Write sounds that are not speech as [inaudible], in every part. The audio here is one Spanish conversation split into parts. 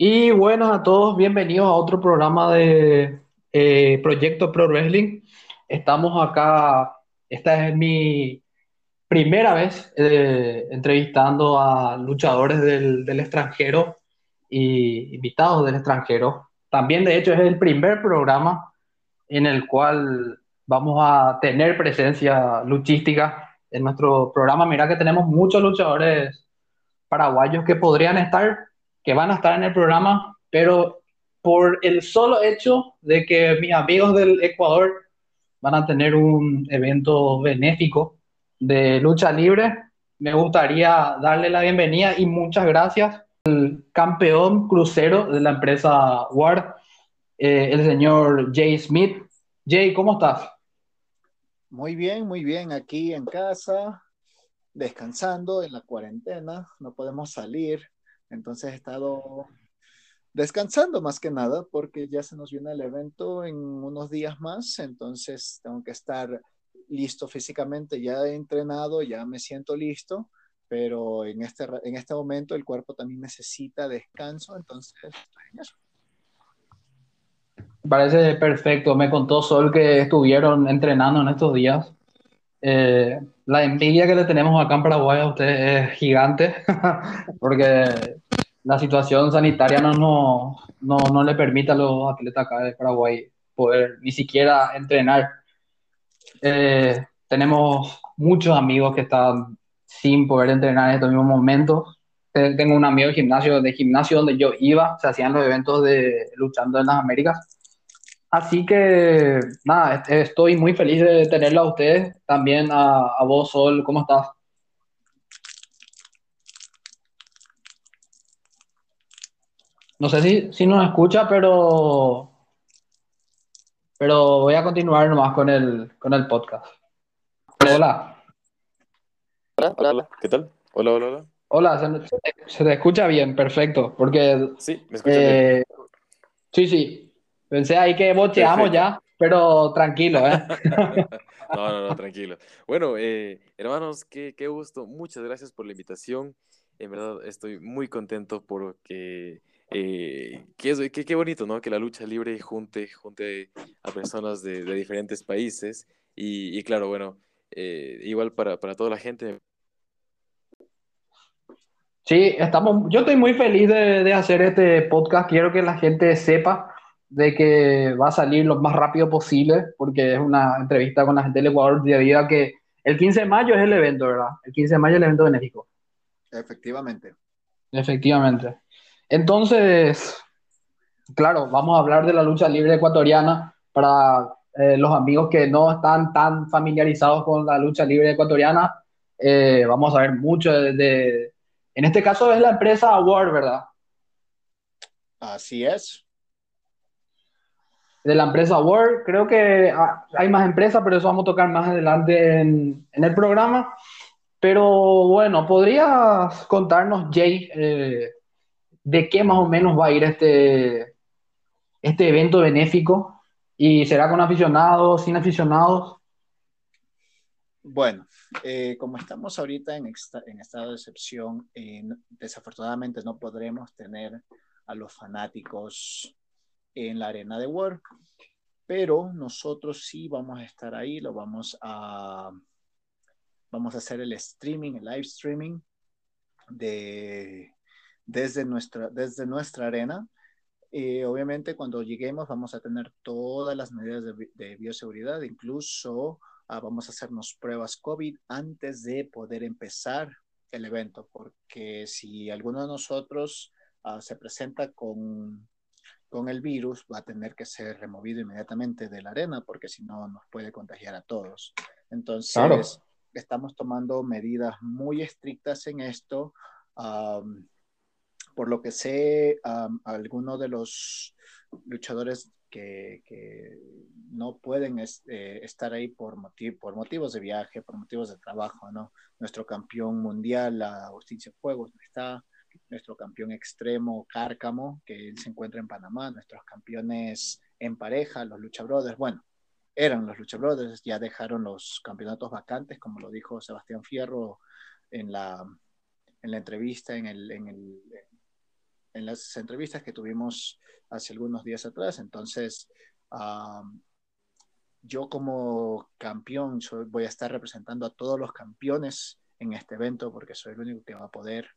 Y buenas a todos, bienvenidos a otro programa de eh, Proyecto Pro Wrestling. Estamos acá, esta es mi primera vez eh, entrevistando a luchadores del, del extranjero y invitados del extranjero. También, de hecho, es el primer programa en el cual vamos a tener presencia luchística en nuestro programa. Mira que tenemos muchos luchadores paraguayos que podrían estar que van a estar en el programa, pero por el solo hecho de que mis amigos del Ecuador van a tener un evento benéfico de lucha libre, me gustaría darle la bienvenida y muchas gracias al campeón crucero de la empresa Ward, eh, el señor Jay Smith. Jay, ¿cómo estás? Muy bien, muy bien, aquí en casa, descansando en la cuarentena, no podemos salir, entonces he estado descansando más que nada porque ya se nos viene el evento en unos días más, entonces tengo que estar listo físicamente, ya he entrenado, ya me siento listo, pero en este, en este momento el cuerpo también necesita descanso, entonces eso. Parece perfecto, me contó Sol que estuvieron entrenando en estos días. Eh, la envidia que le tenemos acá en Paraguay a ustedes es gigante, [laughs] porque la situación sanitaria no, no, no, no, le permite a los atletas acá de Paraguay poder ni siquiera entrenar. Eh, tenemos muchos amigos que están sin poder entrenar en estos mismos momentos. Tengo un amigo de gimnasio, de gimnasio donde yo iba, se hacían los eventos de luchando en las Américas Así que, nada, estoy muy feliz de tenerla a ustedes, también a, a vos, Sol, ¿cómo estás? No sé si, si nos escucha, pero, pero voy a continuar nomás con el, con el podcast. Hola. Hola, hola, ¿qué tal? Hola, hola, hola. Hola, se, te escucha bien, perfecto, porque... Sí, me escucha bien. Eh, sí, sí, Pensé ahí que bocheamos ya, pero tranquilo, ¿eh? [laughs] no, no, no, tranquilo. Bueno, eh, hermanos, qué, qué gusto. Muchas gracias por la invitación. En verdad, estoy muy contento porque eh, qué, qué, bonito, ¿no? Que la lucha libre junte, junte a personas de, de diferentes países. Y, y claro, bueno, eh, igual para, para, toda la gente. Sí, estamos, yo estoy muy feliz de, de hacer este podcast. Quiero que la gente sepa de que va a salir lo más rápido posible, porque es una entrevista con la gente del Ecuador debido a que el 15 de mayo es el evento, ¿verdad? El 15 de mayo es el evento benéfico. Efectivamente. Efectivamente. Entonces, claro, vamos a hablar de la lucha libre ecuatoriana para eh, los amigos que no están tan familiarizados con la lucha libre ecuatoriana. Eh, vamos a ver mucho de, de, En este caso es la empresa Award, ¿verdad? Así es de la empresa Word. Creo que ah, hay más empresas, pero eso vamos a tocar más adelante en, el programa. Pero bueno, ¿podrías contarnos, Jay, eh, de qué más o menos va a ir este, este evento benéfico? ¿Y será con aficionados, sin aficionados? Bueno, eh, como estamos ahorita en, en estado de excepción, desafortunadamente no podremos tener a los fanáticos en la arena de Word, pero nosotros sí vamos a estar ahí, lo vamos a, vamos a hacer el streaming, el live streaming de, desde, nuestra, desde nuestra arena. Eh, obviamente cuando lleguemos vamos a tener todas las medidas de, bioseguridad, incluso ah, vamos a hacernos pruebas COVID antes de poder empezar el evento, porque si alguno de nosotros ah, se presenta con con el virus va a tener que ser removido inmediatamente de la arena porque si no nos puede contagiar a todos. Entonces, estamos tomando medidas muy estrictas en esto. por lo que sé, algunos de los luchadores que, no pueden eh, estar ahí por, por motivos de viaje, por motivos de trabajo, ¿no? Nuestro campeón mundial, Agustín Cienfuegos, está nuestro campeón extremo Cárcamo, que él se encuentra en Panamá, nuestros campeones en pareja, los Lucha Brothers, bueno, eran los Lucha Brothers, ya dejaron los campeonatos vacantes, como lo dijo Sebastián Fierro en la, en la entrevista en el, en el, en las entrevistas que tuvimos hace algunos días atrás. Entonces, yo como campeón voy a estar representando a todos los campeones en este evento porque soy el único que va a poder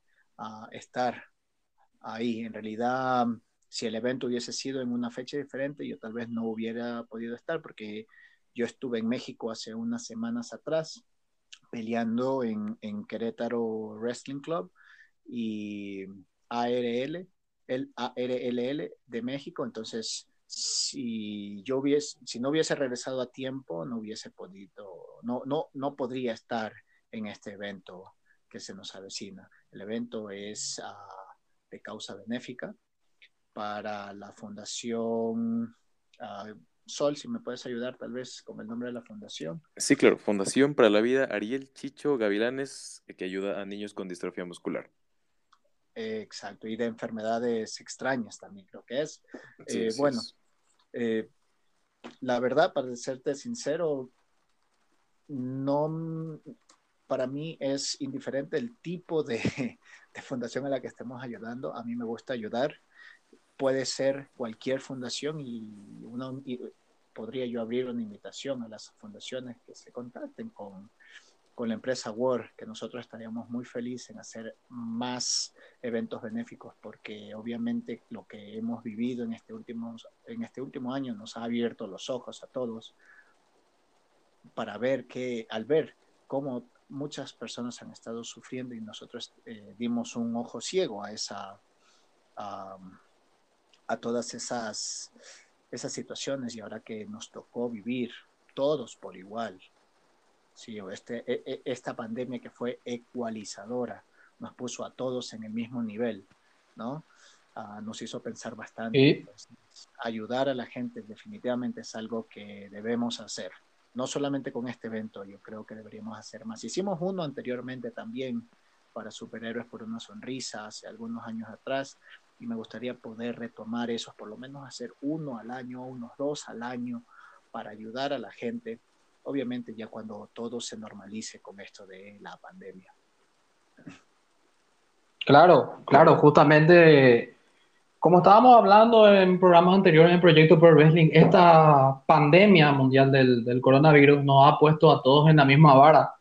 estar ahí. En realidad, si el evento hubiese sido en una fecha diferente, yo tal vez no hubiera podido estar porque yo estuve en México hace unas semanas atrás peleando en, en Querétaro Wrestling Club y ARL, el ARLL de México, entonces si yo hubiese, si no hubiese regresado a tiempo, no hubiese podido, no, no, no podría estar en este evento que se nos avecina. El evento es uh, de causa benéfica para la Fundación uh, Sol, si me puedes ayudar tal vez con el nombre de la fundación. Sí, claro, Fundación para la Vida Ariel Chicho Gavilanes, que ayuda a niños con distrofia muscular. exacto, y de enfermedades extrañas también creo que es. Eh, bueno, eh, la verdad, para serte sincero, no, para mí es indiferente el tipo [laughs] de, fundación a la que estemos ayudando. A mí me gusta ayudar. Puede ser cualquier fundación y, uno, podría yo abrir una invitación a las fundaciones que se contacten con, con la empresa Word, que nosotros estaríamos muy felices en hacer más eventos benéficos, porque obviamente lo que hemos vivido en este último, en este último año nos ha abierto los ojos a todos para ver que, al ver cómo muchas personas han estado sufriendo y nosotros eh, dimos un ojo ciego a esa, a, a todas esas, esas situaciones y ahora que nos tocó vivir todos por igual, Sí, este, e, e, esta pandemia que fue ecualizadora nos puso a todos en el mismo nivel, ¿no? Ah, nos hizo pensar bastante. Ayudar a la gente definitivamente es algo que debemos hacer. No solamente con este evento, yo creo que deberíamos hacer más. Hicimos uno anteriormente también para Superhéroes por una sonrisa hace algunos años atrás y me gustaría poder retomar eso, por lo menos hacer uno al año, unos dos al año para ayudar a la gente obviamente ya cuando todo se normalice con esto de la pandemia. Claro, claro, justamente como estábamos hablando en programas anteriores en Proyecto Pro Wrestling, esta pandemia mundial del, del, coronavirus nos ha puesto a todos en la misma vara.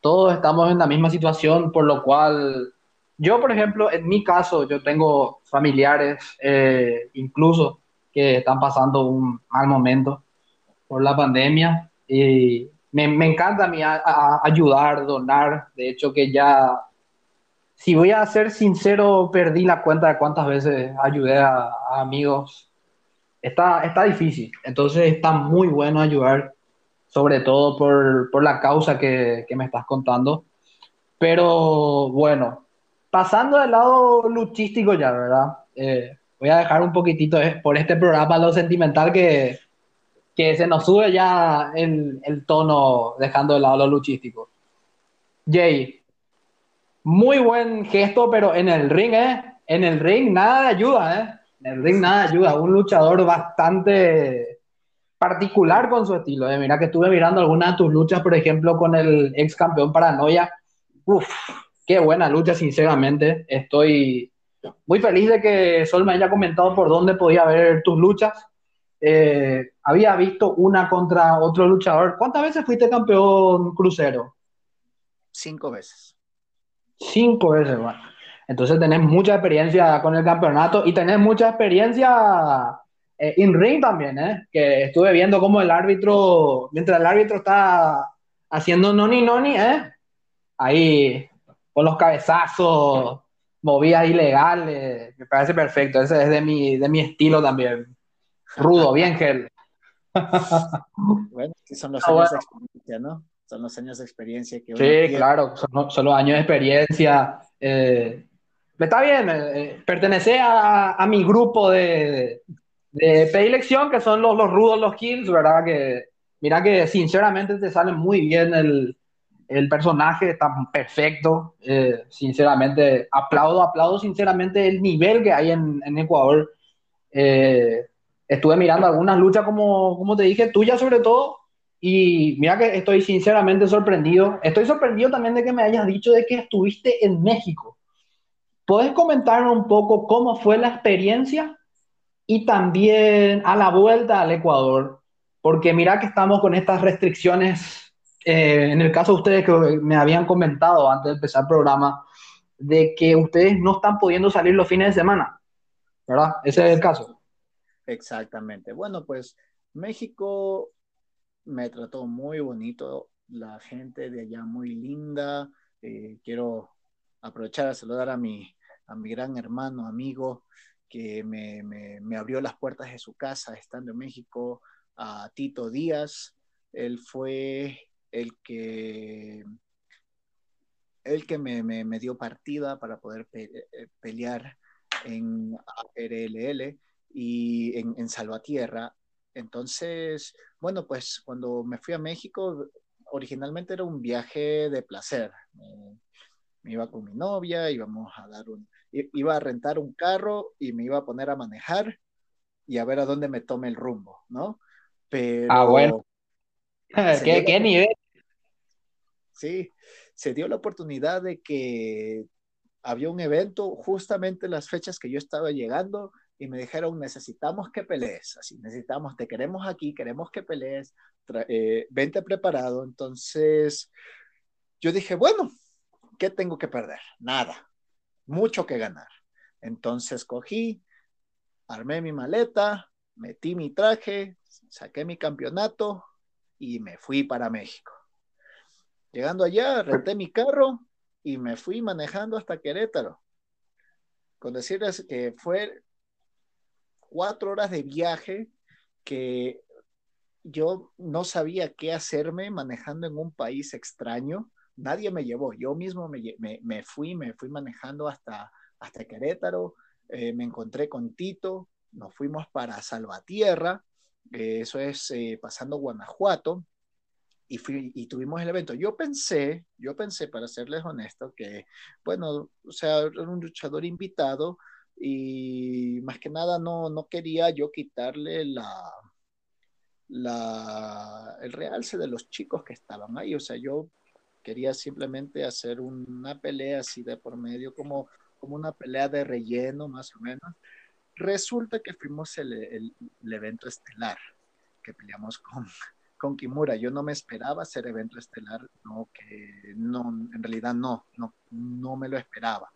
Todos estamos en la misma situación, por lo cual yo, por ejemplo, en mi caso, yo tengo familiares eh, incluso que están pasando un mal momento por la pandemia y me, me encanta a mí ayudar, donar. De hecho, que ya, si voy a ser sincero, perdí la cuenta de cuántas veces ayudé a, amigos. Está, está difícil. Entonces está muy bueno ayudar, sobre todo por, por la causa que, que, me estás contando. Pero bueno, pasando del lado luchístico ya, ¿verdad? Eh, voy a dejar un poquitito por este programa lo sentimental que que se nos sube ya el, el tono dejando de lado lo luchístico. Jay, muy buen gesto, pero en el ring, ¿eh? En el ring nada de ayuda, ¿eh? En el ring nada de ayuda. Un luchador bastante particular con su estilo. ¿eh? Mira que estuve mirando algunas de tus luchas, por ejemplo, con el ex campeón Paranoia. Uf, qué buena lucha, sinceramente. Estoy muy feliz de que Sol me haya comentado por dónde podía ver tus luchas. Eh, había visto una contra otro luchador. ¿Cuántas veces fuiste campeón crucero? Cinco veces. Cinco veces, bueno. Entonces tenés mucha experiencia con el campeonato y tenés mucha experiencia eh, in ring también, ¿eh? Que estuve viendo cómo el árbitro, mientras el árbitro está haciendo noni noni, ¿eh? Ahí con los cabezazos, movidas ilegales, me parece perfecto. Ese es de mi, de mi estilo también. Rudo, bien, Gel. [laughs] bueno, son los años de experiencia, ¿no? Son los años de experiencia que Sí, claro, son, los años de experiencia. Eh, está bien, eh, eh, pertenece a, a, mi grupo de, de predilección, que son los, los rudos, los kills, ¿verdad? Que mira que sinceramente te sale muy bien el, el personaje, está perfecto. sinceramente, aplaudo, aplaudo sinceramente el nivel que hay en, en Ecuador. Eh, estuve mirando algunas luchas, como, como te dije, tuyas sobre todo, y mira que estoy sinceramente sorprendido. Estoy sorprendido también de que me hayas dicho de que estuviste en México. ¿Puedes comentarnos un poco cómo fue la experiencia y también a la vuelta al Ecuador? Porque mira que estamos con estas restricciones, eh, en el caso de ustedes que me habían comentado antes de empezar el programa, de que ustedes no están pudiendo salir los fines de semana, ¿verdad? Ese es el caso. Exactamente. Bueno, pues México me trató muy bonito, la gente de allá muy linda. Eh, quiero aprovechar a saludar a mi, a mi gran hermano, amigo, que me, me, abrió las puertas de su casa estando en México, a Tito Díaz. Él fue el que el que me, me, dio partida para poder eh, pelear en RLL y en, en, Salvatierra. Entonces, bueno, pues cuando me fui a México, originalmente era un viaje de placer. me iba con mi novia, íbamos a dar un, iba a rentar un carro y me iba a poner a manejar y a ver a dónde me tome el rumbo, ¿no? Pero... Ah, bueno. [laughs] ¿Qué, ¿Qué nivel? Sí, se dio la oportunidad de que había un evento justamente las fechas que yo estaba llegando y me dijeron, necesitamos que pelees, así, necesitamos, te queremos aquí, queremos que pelees, eh, vente preparado. Entonces, yo dije, bueno, ¿qué tengo que perder? Nada, mucho que ganar. Entonces cogí, armé mi maleta, metí mi traje, saqué mi campeonato y me fui para México. Llegando allá, renté mi carro y me fui manejando hasta Querétaro. Con decirles que fue cuatro horas de viaje que yo no sabía qué hacerme manejando en un país extraño. Nadie me llevó, yo mismo me, fui, me fui manejando hasta, hasta Querétaro, eh, me encontré con Tito, nos fuimos para Salvatierra, eh, eso es eh, pasando Guanajuato, y, fui, y tuvimos el evento. Yo pensé, yo pensé, para serles honesto, que, bueno, o sea, era un luchador invitado y más que nada no, no quería yo quitarle la, la, el realce de los chicos que estaban ahí. O sea, yo quería simplemente hacer una pelea así de por medio, como, como una pelea de relleno, más o menos. Resulta que fuimos el, el, evento estelar, que peleamos con, [laughs] con Kimura. Yo no me esperaba hacer evento estelar, no, que no, en realidad no, no, no me lo esperaba.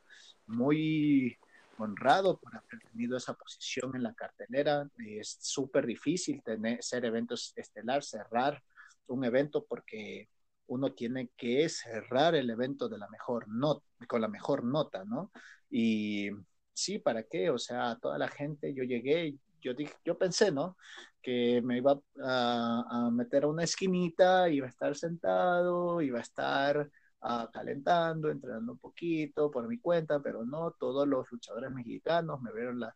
Muy honrado por haber tenido esa posición en la cartelera. Es súper difícil tener, ser eventos estelar, cerrar un evento porque uno tiene que cerrar el evento de la mejor nota, con la mejor nota, ¿no? Y sí, ¿para qué? O sea, toda la gente, yo llegué, yo dije, yo pensé, ¿no? Que me iba a, meter a una esquinita, iba a estar sentado, iba a estar uh, calentando, entrenando un poquito por mi cuenta, pero no, todos los luchadores mexicanos me vieron la,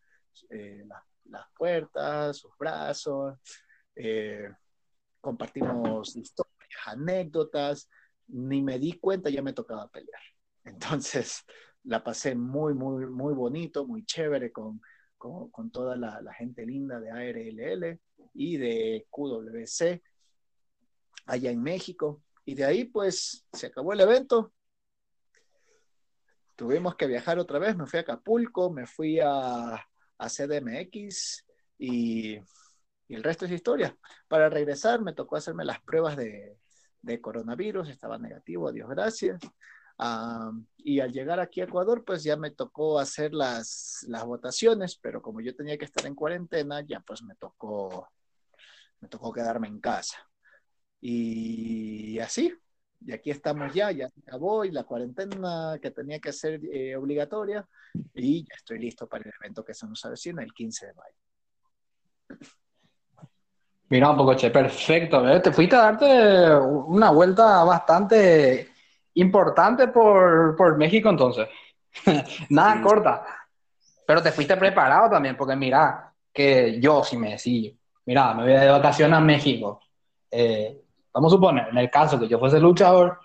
eh, las puertas, sus brazos, eh, compartimos historias, anécdotas, ni me di cuenta, ya me tocaba pelear. [laughs] Entonces, la pasé muy, muy, muy bonito, muy chévere con con, toda la, gente linda de ARLL y de QWC allá en México. Y de ahí pues se acabó el evento. Tuvimos que viajar otra vez, me fui a Acapulco, me fui a, a CDMX y, el resto es historia. Para regresar me tocó hacerme las pruebas de, coronavirus, estaba negativo, Dios gracias y al llegar aquí a Ecuador, pues ya me tocó hacer las, las votaciones, pero como yo tenía que estar en cuarentena, ya pues me tocó, me tocó quedarme en casa. Y así, y aquí estamos ya, ya se acabó y la cuarentena que tenía que ser eh, obligatoria y ya estoy listo para el evento que se nos avecina el 15 de mayo. Mira un poco, che, perfecto. ¿eh? Te fuiste a darte una vuelta bastante Importante por, por México entonces. [laughs] Nada corta. Pero te fuiste preparado también, porque mira, que yo si me decís, mira, me voy de vacaciones a México. Eh, vamos a suponer, en el caso que yo fuese luchador,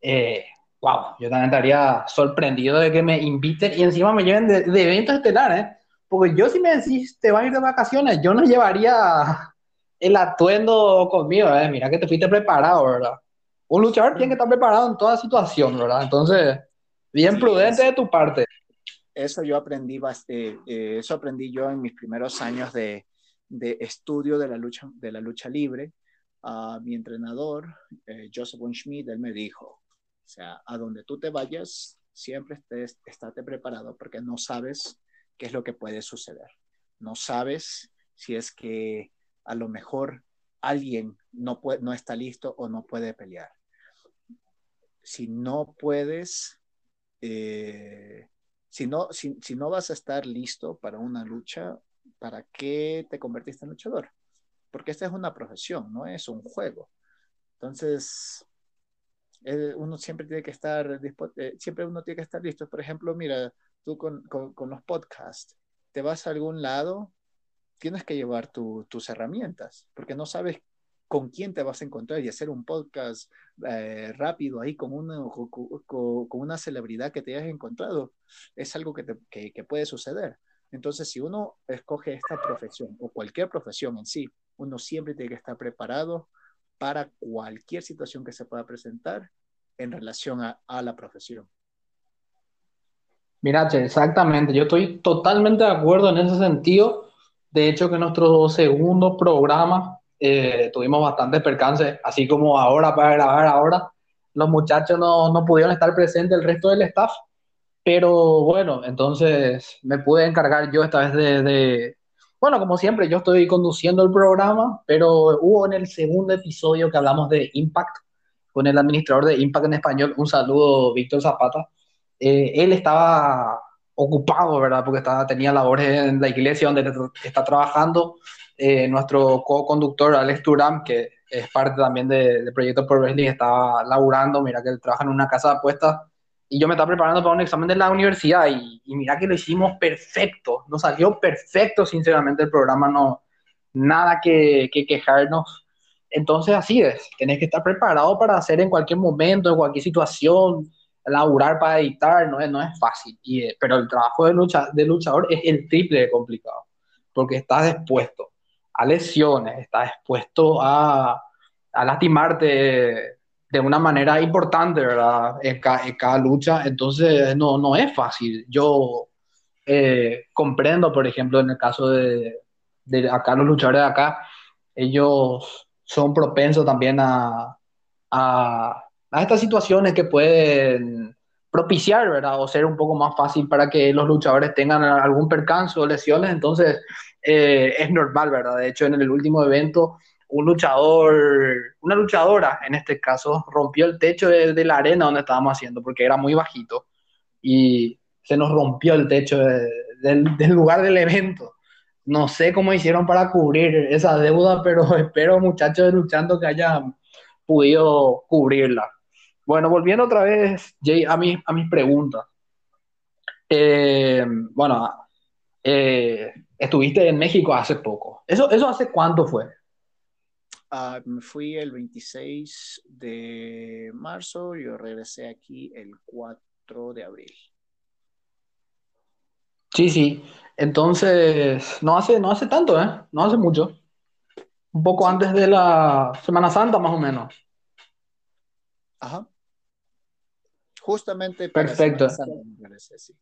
eh, wow, yo también estaría sorprendido de que me inviten y encima me lleven de, de eventos estelares. Porque yo si me decís, te vas a ir de vacaciones, yo no llevaría [laughs] el atuendo conmigo, ¿eh? mira que te fuiste preparado, ¿verdad? un luchador tiene que estar preparado en toda situación, ¿verdad? Entonces, bien prudente de tu parte. eso yo aprendí, eh, eh, eso aprendí yo en mis primeros años de, de estudio de la lucha, de la lucha libre. Uh, mi entrenador, eh, Joseph Von Schmidt, él me dijo, o sea, a donde tú te vayas, siempre estés, estate preparado porque no sabes qué es lo que puede suceder. No sabes si es que a lo mejor alguien no, puede, no está listo o no puede pelear. Si no puedes, eh, si, no, si, si no vas a estar listo para una lucha, ¿para qué te convertiste en luchador? Porque esta es una profesión, no es un juego. Entonces, eh, uno siempre tiene que estar, eh, siempre uno tiene que estar listo. Por ejemplo, mira, tú con, con, los podcasts, te vas a algún lado, tienes que llevar tus herramientas, porque no sabes con quién te vas a encontrar y hacer un podcast eh, rápido ahí con una, con, una celebridad que te hayas encontrado, es algo que, que, que puede suceder. Entonces, si uno escoge esta profesión o cualquier profesión en sí, uno siempre tiene que estar preparado para cualquier situación que se pueda presentar en relación a, a la profesión. Mira, exactamente, yo estoy totalmente de acuerdo en ese sentido. De hecho, que nuestro segundo programa eh, tuvimos bastantes percances, así como ahora para grabar ahora, los muchachos no, no pudieron estar presentes, el resto del staff, pero bueno, entonces me pude encargar yo esta vez de, de, bueno, como siempre, yo estoy conduciendo el programa, pero hubo en el segundo episodio que hablamos de Impact, con el administrador de Impact en español, un saludo, Víctor Zapata. Eh, él estaba ocupado, ¿verdad? Porque estaba, tenía labores en la iglesia donde está trabajando. Eh, nuestro co-conductor, Alex Turam, que es parte también del de Proyecto Pro Wrestling, estaba laburando, mira que él trabaja en una casa de apuestas y yo me estaba preparando para un examen de la universidad y, mira que lo hicimos perfecto, nos salió perfecto, sinceramente el programa no, nada que, que, quejarnos. Entonces así es, tenés que estar preparado para hacer en cualquier momento, en cualquier situación, laburar para editar, no es, no es fácil, y, eh, pero el trabajo de, lucha, de luchador es el triple de complicado, porque estás expuesto a lesiones, estás expuesto a, a lastimarte de una manera importante, ¿verdad? En, cada lucha, entonces no, no es fácil. Yo eh, comprendo, por ejemplo, en el caso de, de, acá los luchadores de acá, ellos son propensos también a, a, a, estas situaciones que pueden propiciar, ¿verdad? O ser un poco más fácil para que los luchadores tengan algún percance o lesiones, entonces eh, es normal, ¿verdad? De hecho, en el último evento un luchador, una luchadora en este caso, rompió el techo de, la arena donde estábamos haciendo porque era muy bajito y se nos rompió el techo del, lugar del evento. No sé cómo hicieron para cubrir esa deuda, pero [laughs] espero muchachos luchando que hayan podido cubrirla. Bueno, volviendo otra vez, Jay, a, mi, mis preguntas. Eh, bueno, eh, estuviste en México hace poco. ¿Eso, ¿Eso hace cuánto fue? Uh, me fui el 26 de marzo, yo regresé aquí el 4 de abril. Sí, sí. Entonces, no hace, no hace tanto, ¿eh? No hace mucho. Un poco antes de la Semana Santa, más o menos. Ajá. Justamente para Perfecto. sí.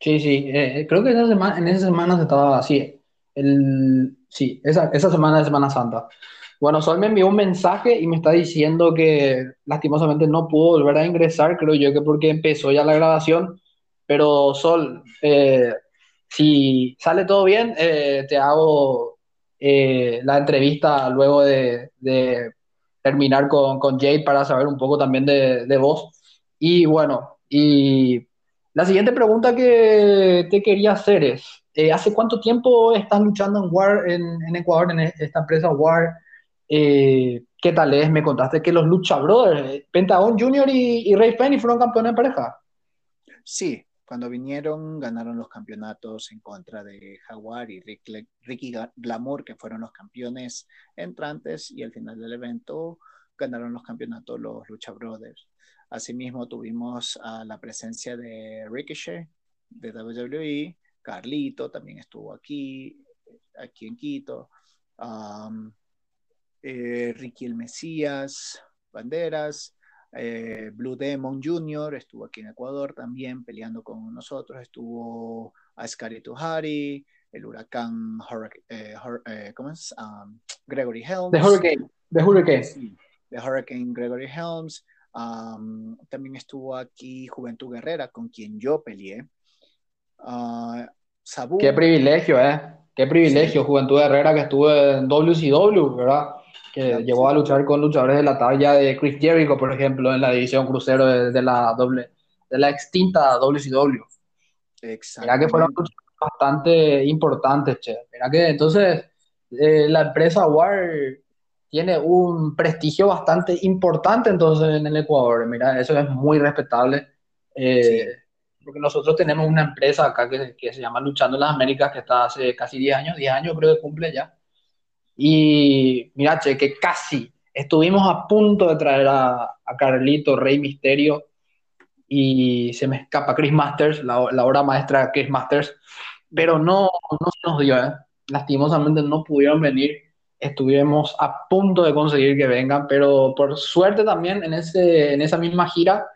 Sí, sí. Eh, creo que en esa semana, en esa semana se estaba así el, sí, esa, esa semana de Semana Santa. Bueno, Sol me envió un mensaje y me está diciendo que lastimosamente no pudo volver a ingresar, creo yo que porque empezó ya la grabación. Pero Sol, eh, si sale todo bien, eh, te hago eh, la entrevista luego de, de terminar con, con, Jade para saber un poco también de, de vos. Y bueno, y la siguiente pregunta que te quería hacer es, eh, ¿Hace cuánto tiempo estás luchando en War, en, Ecuador, en esta empresa War? Eh, ¿Qué tal es? Me contaste que los Lucha Brothers, eh, Pentagon Junior y, y Ray Penny fueron campeones de pareja. Sí, cuando vinieron ganaron los campeonatos en contra de Jaguar y Ricky Glamour, que fueron los campeones entrantes, y al final del evento ganaron los campeonatos los Lucha Brothers. Asimismo tuvimos la presencia de Ricochet de WWE, Carlito también estuvo aquí, aquí en Quito. Eh, Ricky el Mesías, Banderas, Eh, Blue Demon Jr. estuvo aquí en Ecuador también peleando con nosotros. Estuvo Ascari Tuhari, el huracán eh, eh, ¿cómo es? Um, Gregory Helms. The Hurricane. The Hurricane. Sí, The Hurricane Gregory Helms. Um, también estuvo aquí Juventud Guerrera, con quien yo peleé. Uh, Qué privilegio, ¿eh? Qué privilegio, Juventud Herrera, que estuvo en WCW, ¿verdad? Que llegó a luchar con luchadores de la talla de Chris Jericho, por ejemplo, en la división crucero de, la doble, de la extinta WCW. Exacto. Mira que fueron luchas bastante importantes, che. Mira que entonces eh, la empresa War tiene un prestigio bastante importante entonces en el Ecuador. Mira, eso es muy respetable. Eh, porque nosotros tenemos una empresa acá que, que, se llama Luchando en las Américas, que está hace casi 10 años, 10 años creo que cumple ya. Y mira, che, que casi estuvimos a punto de traer a, a Carlito, Rey Misterio, y se me escapa Chris Masters, la, la obra maestra de Chris Masters, pero no, no se nos dio, ¿eh? lastimosamente no pudieron venir, estuvimos a punto de conseguir que vengan, pero por suerte también en, ese, en esa misma gira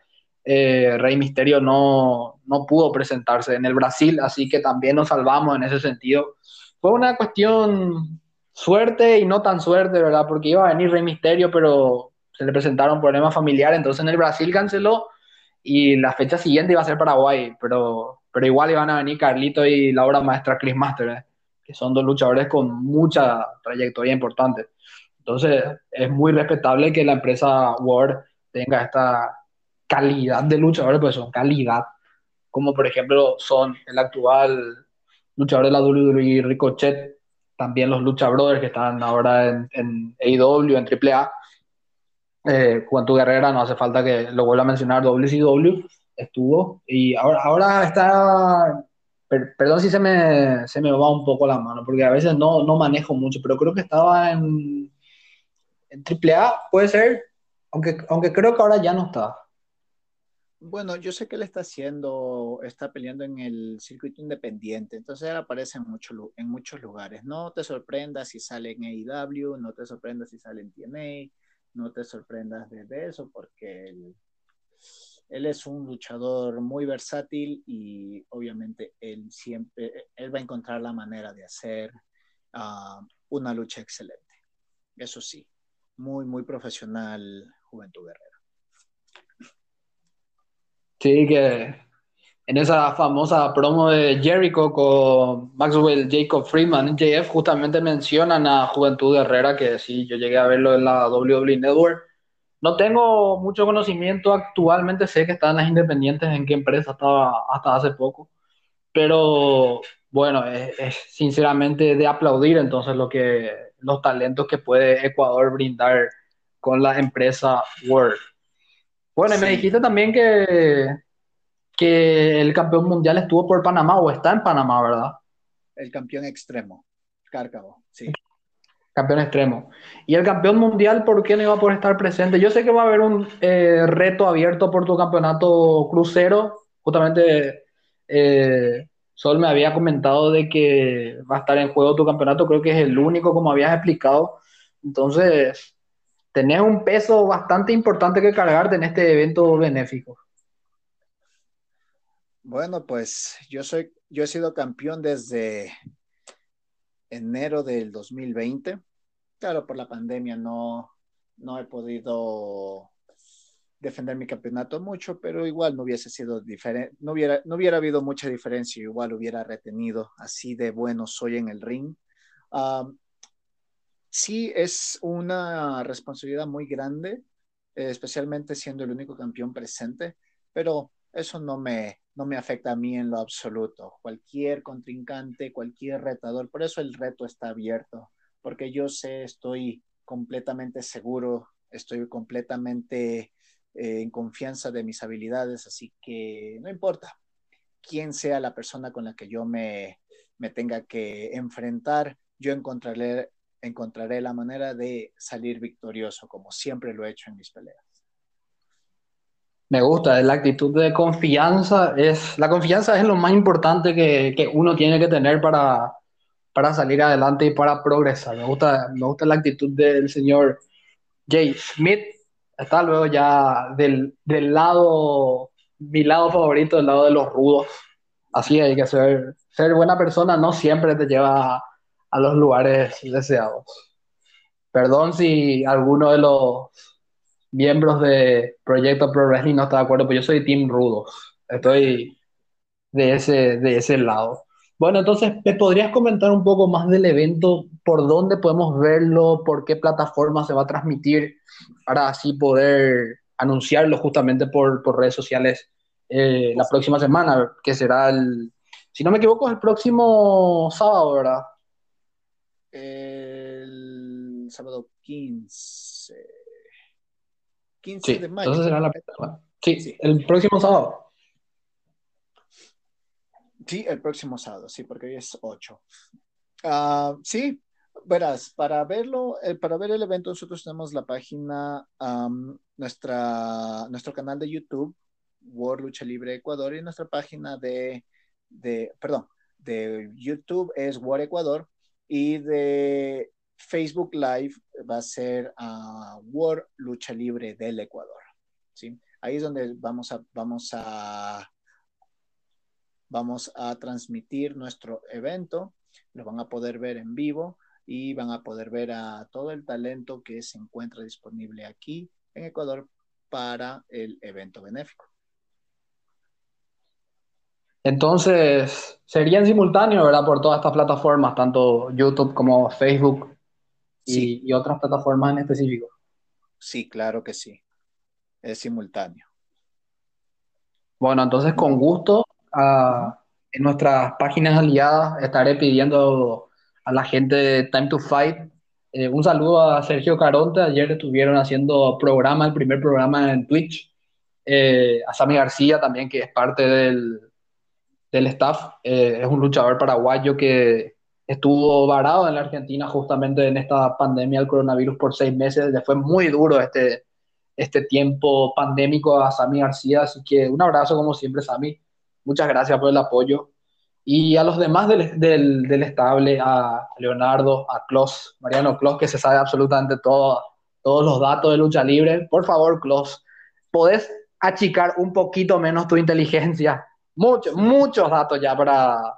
eh, Rey Misterio no, no pudo presentarse en el Brasil, así que también nos salvamos en ese sentido. Fue una cuestión suerte y no tan suerte, ¿verdad? Porque iba a venir Rey Misterio, pero se le presentaron problemas familiares, entonces en el Brasil canceló y la fecha siguiente iba a ser Paraguay, pero, pero igual iban a venir Carlito y la obra maestra Chris Master, ¿eh? que son dos luchadores con mucha trayectoria importante. Entonces es muy respetable que la empresa Word tenga esta calidad de luchadores, pues son calidad, como por ejemplo son el actual luchador de la WWE Ricochet, también los Lucha Brothers que están ahora en, en AEW, en AAA. Eh, Juventud Guerrera, no hace falta que lo vuelva a mencionar, WCW estuvo y ahora, ahora está, perdón si se me, se me va un poco la mano, porque a veces no, no manejo mucho, pero creo que estaba en, en AAA, puede ser, aunque, aunque creo que ahora ya no está. Bueno, yo sé que él está haciendo, está peleando en el circuito independiente, entonces él aparece en, mucho, en muchos lugares. No te sorprendas si sale en AEW, no te sorprendas si sale en TNA, no te sorprendas de, eso, porque él, es un luchador muy versátil y obviamente él siempre, él va a encontrar la manera de hacer uh, una lucha excelente. Eso sí, muy, muy profesional Juventud Guerrera. Sí, que en esa famosa promo de Jericho con Maxwell Jacob Freeman, JF, justamente mencionan a Juventud Herrera, que sí, yo llegué a verlo en la WWE Network. No tengo mucho conocimiento actualmente, sé que están las independientes, en qué empresa estaba hasta hace poco, pero bueno, es, sinceramente de aplaudir entonces lo que, los talentos que puede Ecuador brindar con la empresa World. Bueno, y me dijiste también que, que el campeón mundial estuvo por Panamá o está en Panamá, ¿verdad? El campeón extremo, Cárcavo, sí. Campeón extremo. ¿Y el campeón mundial por qué no iba a poder estar presente? Yo sé que va a haber un eh, reto abierto por tu campeonato crucero. Justamente eh, Sol me había comentado de que va a estar en juego tu campeonato, creo que es el único, como habías explicado. Entonces, tenés un peso bastante importante que cargarte en este evento benéfico. Bueno, pues yo soy, yo he sido campeón desde enero del 2020. Claro, por la pandemia no, no he podido defender mi campeonato mucho, pero igual no hubiese sido diferente, no hubiera, no hubiera habido mucha diferencia, igual hubiera retenido, así de bueno soy en el ring. Ah, sí es una responsabilidad muy grande, eh, especialmente siendo el único campeón presente, pero eso no me, no me afecta a mí en lo absoluto. Cualquier contrincante, cualquier retador, por eso el reto está abierto, porque yo sé, estoy completamente seguro, estoy completamente eh, en confianza de mis habilidades, así que no importa quién sea la persona con la que yo me, me tenga que enfrentar, yo encontraré encontraré la manera de salir victorioso, como siempre lo he hecho en mis peleas. Me gusta, la actitud de confianza es, la confianza es lo más importante que, que uno tiene que tener para, para salir adelante y para progresar. Me gusta, me gusta la actitud del señor Jay Smith, está luego ya del, del lado, mi lado favorito, del lado de los rudos. Así hay que ser, ser buena persona, no siempre te lleva a, los lugares deseados. Perdón si alguno de los miembros de Proyecto Pro Wrestling no está de acuerdo, pero yo soy Team Rudos. Estoy de ese, de ese lado. Bueno, entonces, ¿me podrías comentar un poco más del evento? ¿Por dónde podemos verlo? ¿Por qué plataforma se va a transmitir? Para así poder anunciarlo justamente por, por redes sociales eh, la próxima semana, que será el, si no me equivoco, el próximo sábado, ¿verdad? El sábado 15. 15 Sí, de mayo. entonces será la Sí, sí, el próximo sábado. Sí, el próximo sábado, sí, porque hoy es 8. Ah, sí, verás, para verlo, eh, para ver el evento, nosotros tenemos la página, nuestra, nuestro canal de YouTube, World Lucha Libre Ecuador, y nuestra página de, de, perdón, de YouTube es War Ecuador, y de Facebook Live va a ser uh, World Lucha Libre del Ecuador, ¿sí? Ahí es donde vamos a, vamos a vamos a transmitir nuestro evento, lo van a poder ver en vivo y van a poder ver a todo el talento que se encuentra disponible aquí en Ecuador para el evento benéfico. Entonces, sería en simultáneo, ¿verdad? Por todas estas plataformas, tanto YouTube como Facebook y, Sí. y otras plataformas en específico. Sí, claro que sí. Es simultáneo. Bueno, entonces con gusto ah, en nuestras páginas aliadas estaré pidiendo a la gente de Time to Fight eh, un saludo a Sergio Caronte. Ayer estuvieron haciendo programa, el primer programa en Twitch. Eh, a Sammy García también, que es parte del, del staff. Eh, es un luchador paraguayo que estuvo varado en la Argentina justamente en esta pandemia del coronavirus por seis meses. Le fue muy duro este, este tiempo pandémico a Sammy García. Así que un abrazo como siempre, Sammy. Muchas gracias por el apoyo. Y a los demás del, del, del estable, a Leonardo, a Klaus, Mariano Klaus, que se sabe absolutamente todo, todos los datos de lucha libre. Por favor, Klaus, ¿podés achicar un poquito menos tu inteligencia? Muchos, muchos datos ya para...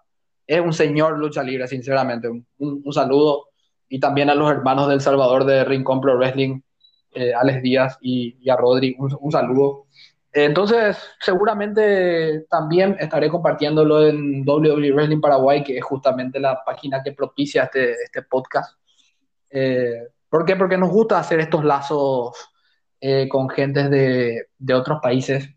Es un señor lucha libre, sinceramente. Un, un saludo. Y también a los hermanos del Salvador de Rincón Pro Wrestling, eh, Alex Díaz y, y a Rodri, un, un saludo. Entonces, seguramente también estaré compartiéndolo en WWE Wrestling Paraguay, que es justamente la página que propicia este, este podcast. Eh, ¿Por qué? Porque nos gusta hacer estos lazos eh, con gentes de, de, otros países.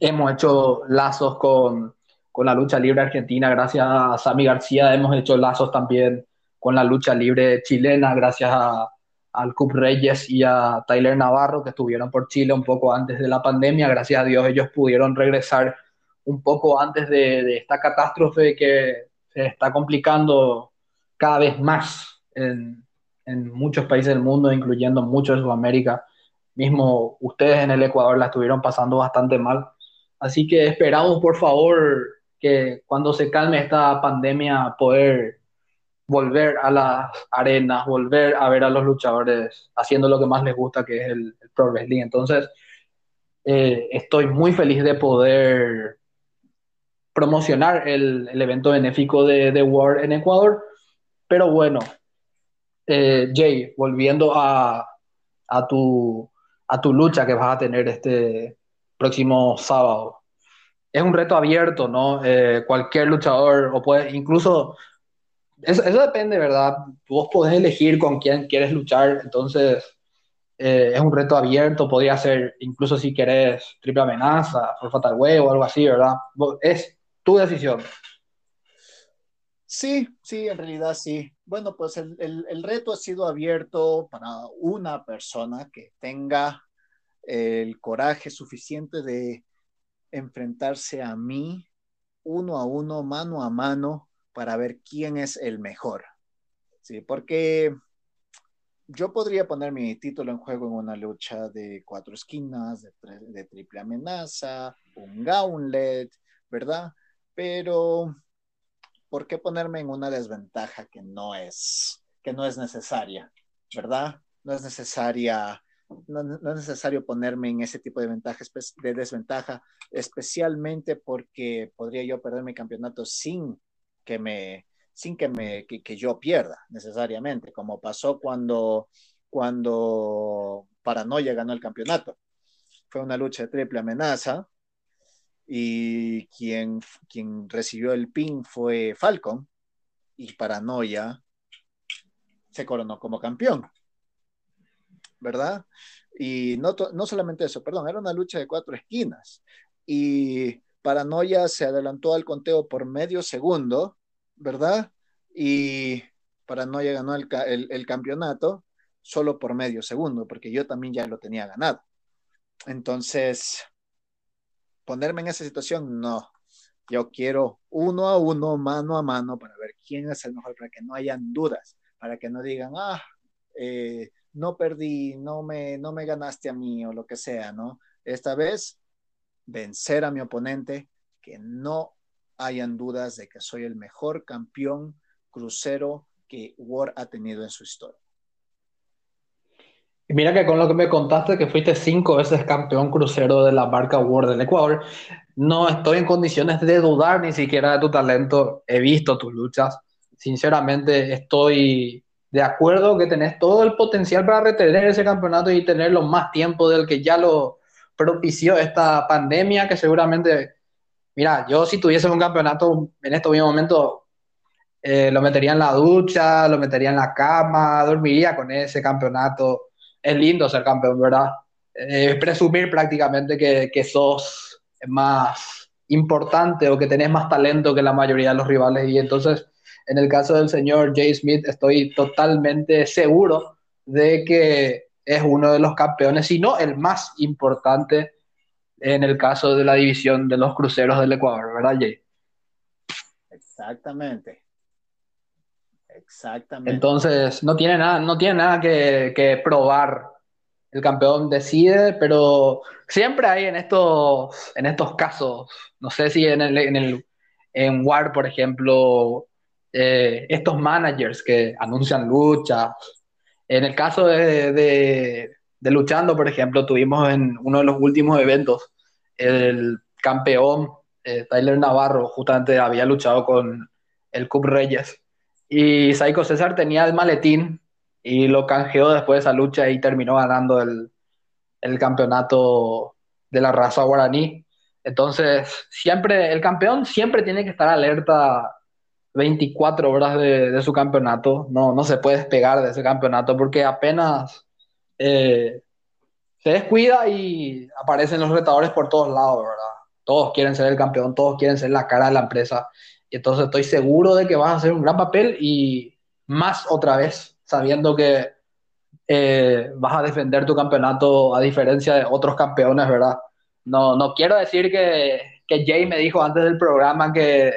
Hemos hecho lazos con, con, la lucha libre argentina, gracias a Sammy García. Hemos hecho lazos también con la lucha libre chilena, gracias a, al Cup Reyes y a Tyler Navarro, que estuvieron por Chile un poco antes de la pandemia. Gracias a Dios ellos pudieron regresar un poco antes de, de esta catástrofe que se está complicando cada vez más en, en, muchos países del mundo, incluyendo muchos de Sudamérica. Mismo ustedes en el Ecuador la estuvieron pasando bastante mal. Así que esperamos, por favor, que cuando se calme esta pandemia poder volver a las arenas, volver a ver a los luchadores haciendo lo que más les gusta, que es el, el Pro Wrestling. Entonces, eh, estoy muy feliz de poder promocionar el, evento benéfico de, de War en Ecuador. Pero bueno, eh, Jay, volviendo a, tu, a tu lucha que vas a tener este próximo sábado. Es un reto abierto, ¿no? Eh, cualquier luchador, o puede, incluso eso, eso, depende, ¿verdad? Vos podés elegir con quién quieres luchar, entonces eh, es un reto abierto, podría ser incluso si querés triple amenaza, por fatal way o algo así, ¿verdad? Es tu decisión. Sí, sí, en realidad sí. Bueno, pues el, el, el reto ha sido abierto para una persona que tenga el coraje suficiente de enfrentarse a mí uno a uno, mano a mano, para ver quién es el mejor. Sí, porque yo podría poner mi título en juego en una lucha de cuatro esquinas, de, de triple amenaza, un gauntlet, ¿verdad? Pero, ¿por qué ponerme en una desventaja que no es, que no es necesaria, ¿verdad? No es necesaria no, es necesario ponerme en ese tipo de, ventaja, de desventaja, especialmente porque podría yo perder mi campeonato sin que me sin que me que, yo pierda necesariamente, como pasó cuando cuando Paranoia ganó el campeonato. Fue una lucha de triple amenaza y quien, quien recibió el pin fue Falcon y Paranoia se coronó como campeón. ¿Verdad? Y no, no solamente eso, perdón, era una lucha de cuatro esquinas. Y Paranoia se adelantó al conteo por medio segundo, ¿verdad? Y Paranoia ganó el, el, campeonato solo por medio segundo, porque yo también ya lo tenía ganado. Entonces, ponerme en esa situación, no. Yo quiero uno a uno, mano a mano, para ver quién es el mejor, para que no hayan dudas, para que no digan, ah, eh, no perdí, no me, no me ganaste a mí o lo que sea, ¿no? Esta vez, vencer a mi oponente, que no hayan dudas de que soy el mejor campeón crucero que War ha tenido en su historia. Mira que con lo que me contaste que fuiste cinco veces campeón crucero de la marca War del Ecuador, no estoy en condiciones de dudar ni siquiera de tu talento. He visto tus luchas. Sinceramente, estoy de acuerdo que tenés todo el potencial para retener ese campeonato y tenerlo más tiempo del que ya lo propició esta pandemia, que seguramente, mira, yo si tuviese un campeonato en este mismo momento, eh, lo metería en la ducha, lo metería en la cama, dormiría con ese campeonato. Es lindo ser campeón, ¿verdad? Eh, presumir prácticamente que, que sos más importante o que tenés más talento que la mayoría de los rivales y entonces en el caso del señor Jay Smith, estoy totalmente seguro de que es uno de los campeones, si no el más importante en el caso de la división de los cruceros del Ecuador, ¿verdad, Jay? Exactamente. Exactamente. Entonces, no tiene nada, no tiene nada que, probar. El campeón decide, pero siempre hay en estos, en estos casos, no sé si en el, en el en War, por ejemplo, eh, estos managers que anuncian luchas. En el caso de, de, Luchando, por ejemplo, tuvimos en uno de los últimos eventos el campeón eh, Tyler Navarro, justamente había luchado con el Cup Reyes. Y Saiko César tenía el maletín y lo canjeó después de esa lucha y terminó ganando el, el campeonato de la raza guaraní. Entonces, siempre, el campeón siempre tiene que estar alerta 24 horas de, su campeonato, no, no se puede despegar de ese campeonato porque apenas eh, se descuida y aparecen los retadores por todos lados, ¿verdad? Todos quieren ser el campeón, todos quieren ser la cara de la empresa. Y entonces estoy seguro de que vas a hacer un gran papel y más otra vez, sabiendo que eh, vas a defender tu campeonato a diferencia de otros campeones, ¿verdad? No, no quiero decir que, que Jay me dijo antes del programa que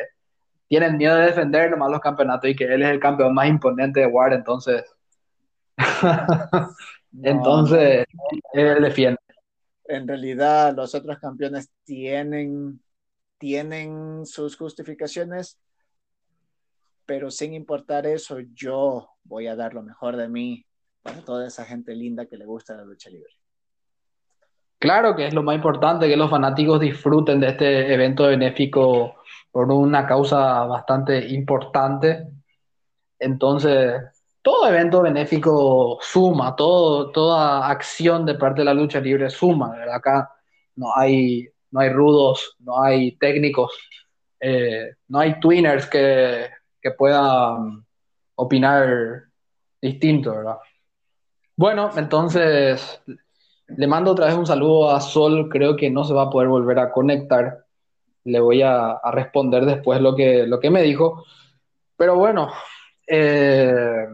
tienen miedo de defender nomás los campeonatos y que él es el campeón más imponente de War, entonces. [laughs] entonces, él defiende. En realidad, los otros campeones tienen, tienen sus justificaciones, pero sin importar eso, yo voy a dar lo mejor de mí para toda esa gente linda que le gusta la lucha libre. Claro que es lo más importante, que los fanáticos disfruten de este evento benéfico por una causa bastante importante. Entonces, todo evento benéfico suma, todo, toda acción de parte de la lucha libre suma. Acá no hay, no hay rudos, no hay técnicos, eh, no hay twiners que, que puedan opinar distinto, ¿verdad? Bueno, entonces le mando otra vez un saludo a Sol, creo que no se va a poder volver a conectar le voy a, responder después lo que, me dijo. Pero bueno, eh,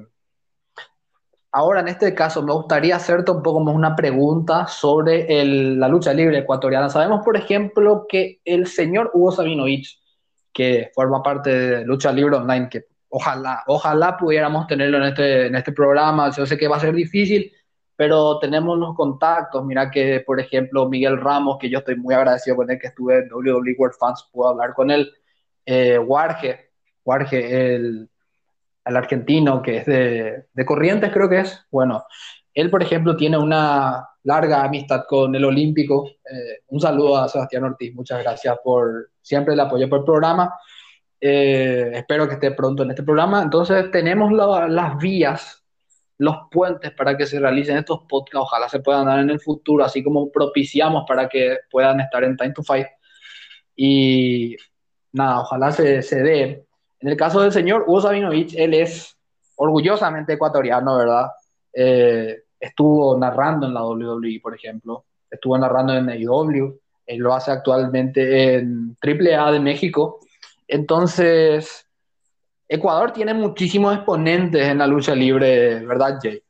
ahora en este caso me gustaría hacerte un poco más una pregunta sobre la lucha libre ecuatoriana. Sabemos, por ejemplo, que el señor Hugo Sabinovich, que forma parte de Lucha Libre Online, que ojalá, ojalá pudiéramos tenerlo en este, en este programa, yo sé que va a ser difícil, pero tenemos los contactos. Mira que, por ejemplo, Miguel Ramos, que yo estoy muy agradecido con él, que estuve en WWE World Fans, puedo hablar con él. Eh, Warge, Warge, el, el, argentino que es de, de, Corrientes, creo que es. Bueno, Él, por ejemplo, tiene una larga amistad con el Olímpico. Eh, un saludo a Sebastián Ortiz, muchas gracias por siempre el apoyo por el programa. Eh, espero que esté pronto en este programa. Entonces, tenemos las vías, los puentes para que se realicen estos podcasts. Ojalá se puedan dar en el futuro, así como propiciamos para que puedan estar en Time to Fight. Y nada, ojalá se, se dé. En el caso del señor Hugo Sabinovich, él es orgullosamente ecuatoriano, ¿verdad? Eh, estuvo narrando en la WWE, por ejemplo, estuvo narrando en AEW, él lo hace actualmente en AAA de México. Entonces, Ecuador tiene muchísimos exponentes en la lucha libre, ¿verdad, Jay?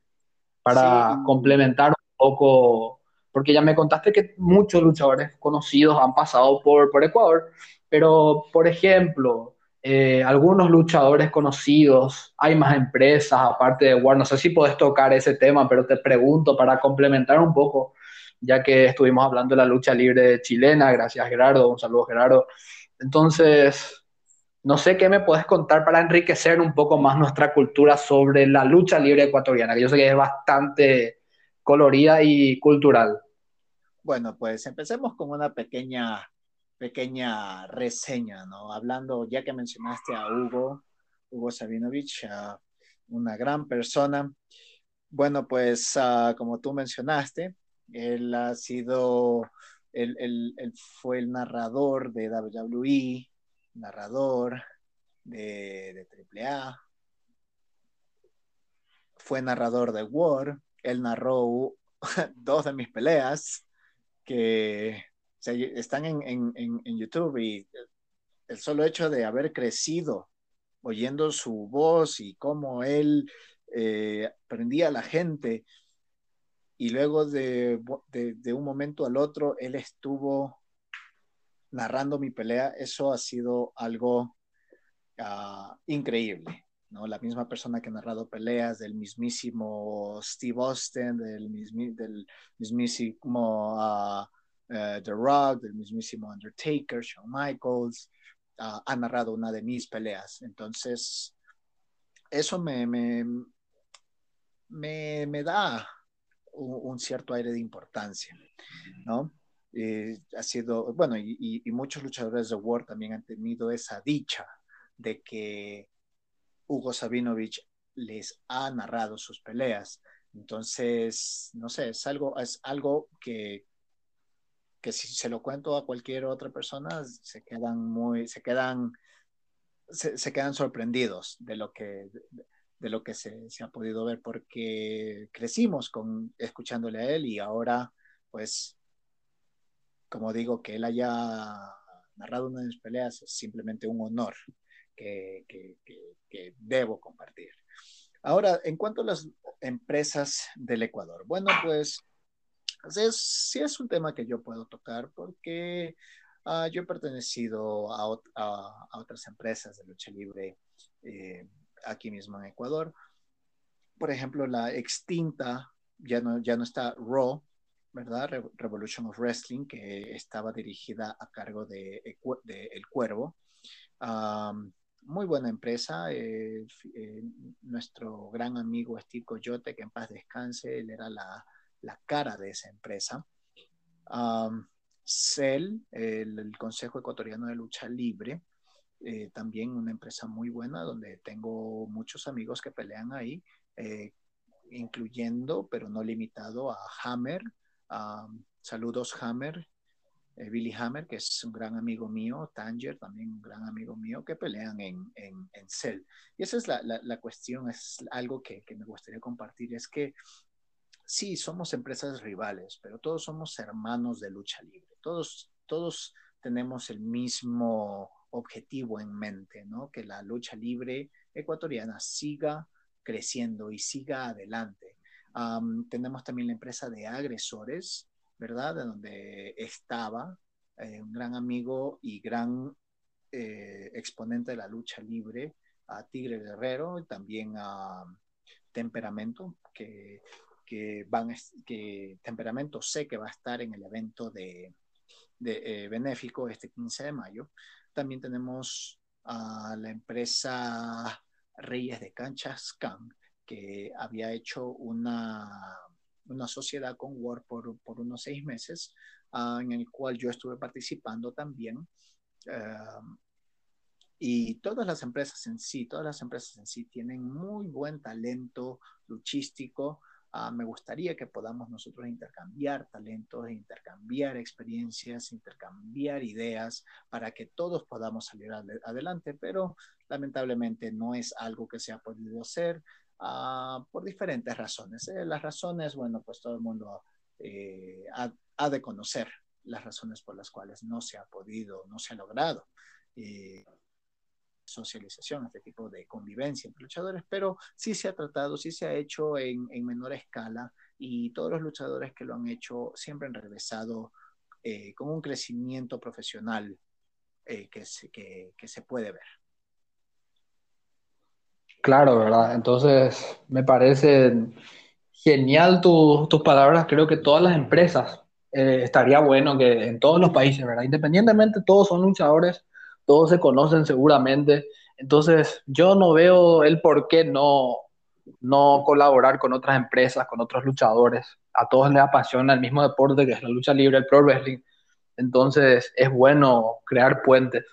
Para complementar un poco, porque ya me contaste que muchos luchadores conocidos han pasado por, por Ecuador, pero, por ejemplo, eh, algunos luchadores conocidos, hay más empresas aparte de War, no sé si puedes tocar ese tema, pero te pregunto para complementar un poco, ya que estuvimos hablando de la lucha libre chilena, gracias Gerardo, un saludo Gerardo. Entonces, no sé qué me puedes contar para enriquecer un poco más nuestra cultura sobre la lucha libre ecuatoriana, que yo sé que es bastante colorida y cultural. Bueno, pues empecemos con una pequeña pequeña reseña, ¿no? Hablando, ya que mencionaste a Hugo, Hugo Sabinovich, una gran persona. Bueno, pues ah, como tú mencionaste, él ha sido, él, él, fue el narrador de WWE, narrador de, de AAA, fue narrador de War, él narró [laughs] dos de mis peleas, que están en, YouTube y el solo hecho de haber crecido oyendo su voz y cómo él eh, prendía a la gente y luego de, un momento al otro él estuvo narrando mi pelea, eso ha sido algo ah, increíble. ¿no? La misma persona que ha narrado peleas del mismísimo Steve Austin, del, mismísimo ah, eh, The Rock, del mismísimo Undertaker, Shawn Michaels, uh, ha narrado una de mis peleas. Entonces, eso me, me, me, da un, cierto aire de importancia, ¿no? Ha sido, bueno, y, y, muchos luchadores de War también han tenido esa dicha de que Hugo Sabinovich les ha narrado sus peleas. Entonces, no sé, es algo, es algo que, que si se lo cuento a cualquier otra persona, se quedan muy, se quedan, se, quedan sorprendidos de lo que, de, lo que se, se, ha podido ver, porque crecimos con escuchándole a él y ahora, pues, como digo, que él haya narrado una de mis peleas es simplemente un honor que, que, que debo compartir. Ahora, en cuanto a las empresas del Ecuador, bueno, pues sí es un tema que yo puedo tocar porque ah, yo he pertenecido a, a, otras empresas de lucha libre eh, aquí mismo en Ecuador. Por ejemplo, la extinta, ya no, ya no está Raw, ¿verdad? Revolution of Wrestling, que estaba dirigida a cargo de, El Cuervo. muy buena empresa. Eh, eh, nuestro gran amigo Steve Coyote, que en paz descanse, él era la, la cara de esa empresa. CEL, el, Consejo Ecuatoriano de Lucha Libre, eh, también una empresa muy buena donde tengo muchos amigos que pelean ahí, eh, incluyendo, pero no limitado, a Hammer. Saludos Hammer, eh, Billy Hammer, que es un gran amigo mío, Tanger, también un gran amigo mío, que pelean en, en, Cell. Y esa es la, la, cuestión, es algo que, que, me gustaría compartir, es que sí, somos empresas rivales, pero todos somos hermanos de lucha libre. Todos, todos tenemos el mismo objetivo en mente, ¿no? Que la lucha libre ecuatoriana siga creciendo y siga adelante. Tenemos también la empresa de agresores, ¿verdad? De donde estaba eh, un gran amigo y gran eh, exponente de la lucha libre, a Tigre Guerrero, y también a Temperamento, que Temperamento sé que va a estar en el evento de, de eh, benéfico este 15 de mayo. También tenemos a la empresa Reyes de Canchas Can, que había hecho una, una sociedad con Word por, por unos seis meses, ah, en el cual yo estuve participando también. Ah, y todas las empresas en sí, todas las empresas en sí tienen muy buen talento luchístico. Ah, me gustaría que podamos nosotros intercambiar talentos, intercambiar experiencias, intercambiar ideas para que todos podamos salir adelante, pero lamentablemente no es algo que se ha podido hacer. Ah, por diferentes razones. ¿eh? Las razones, bueno, pues todo el mundo eh, ha, de conocer las razones por las cuales no se ha podido, no se ha logrado eh, socialización, este tipo de convivencia entre luchadores, pero sí se ha tratado, sí se ha hecho en, en menor escala y todos los luchadores que lo han hecho siempre han regresado con un crecimiento profesional que, que, que se puede ver. Claro, ¿verdad? Entonces, me parece genial tus palabras. Creo que todas las empresas eh, estaría bueno que en todos los países, ¿verdad? Independientemente, todos son luchadores, todos se conocen seguramente. Entonces, yo no veo el por qué no, no colaborar con otras empresas, con otros luchadores. A todos les apasiona el mismo deporte que es la lucha libre, el pro wrestling. Entonces, es bueno crear puentes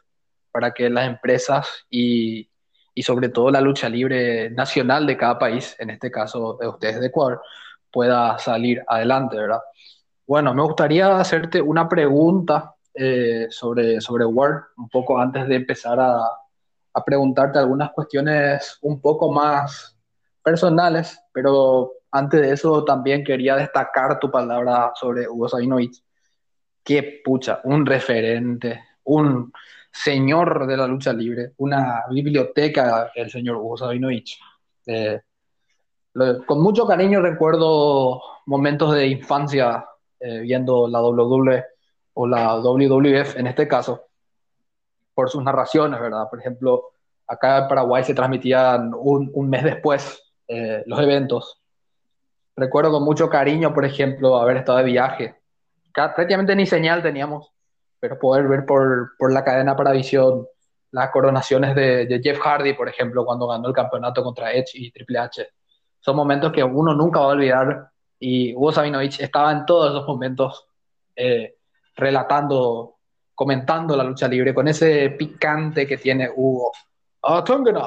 para que las empresas y y sobre todo la lucha libre nacional de cada país, en este caso de ustedes de Ecuador, pueda salir adelante, ¿verdad? Bueno, me gustaría hacerte una pregunta eh, sobre, sobre Word, un poco antes de empezar a, a, preguntarte algunas cuestiones un poco más personales, pero antes de eso también quería destacar tu palabra sobre Hugo Sabinovich, que pucha, un referente, un, señor de la lucha libre, una biblioteca, el señor Hugo Sabinovich. Eh, con mucho cariño recuerdo momentos de infancia eh, viendo la WWE o la WWF en este caso, por sus narraciones, ¿verdad? Por ejemplo, acá en Paraguay se transmitían un, mes después eh, los eventos. Recuerdo con mucho cariño, por ejemplo, haber estado de viaje. Prácticamente ni señal teníamos pero poder ver por, por la cadena para visión las coronaciones de, de, Jeff Hardy, por ejemplo, cuando ganó el campeonato contra Edge y Triple H. Son momentos que uno nunca va a olvidar y Hugo Sabinovich estaba en todos esos momentos eh, relatando, comentando la lucha libre con ese picante que tiene Hugo. Ah,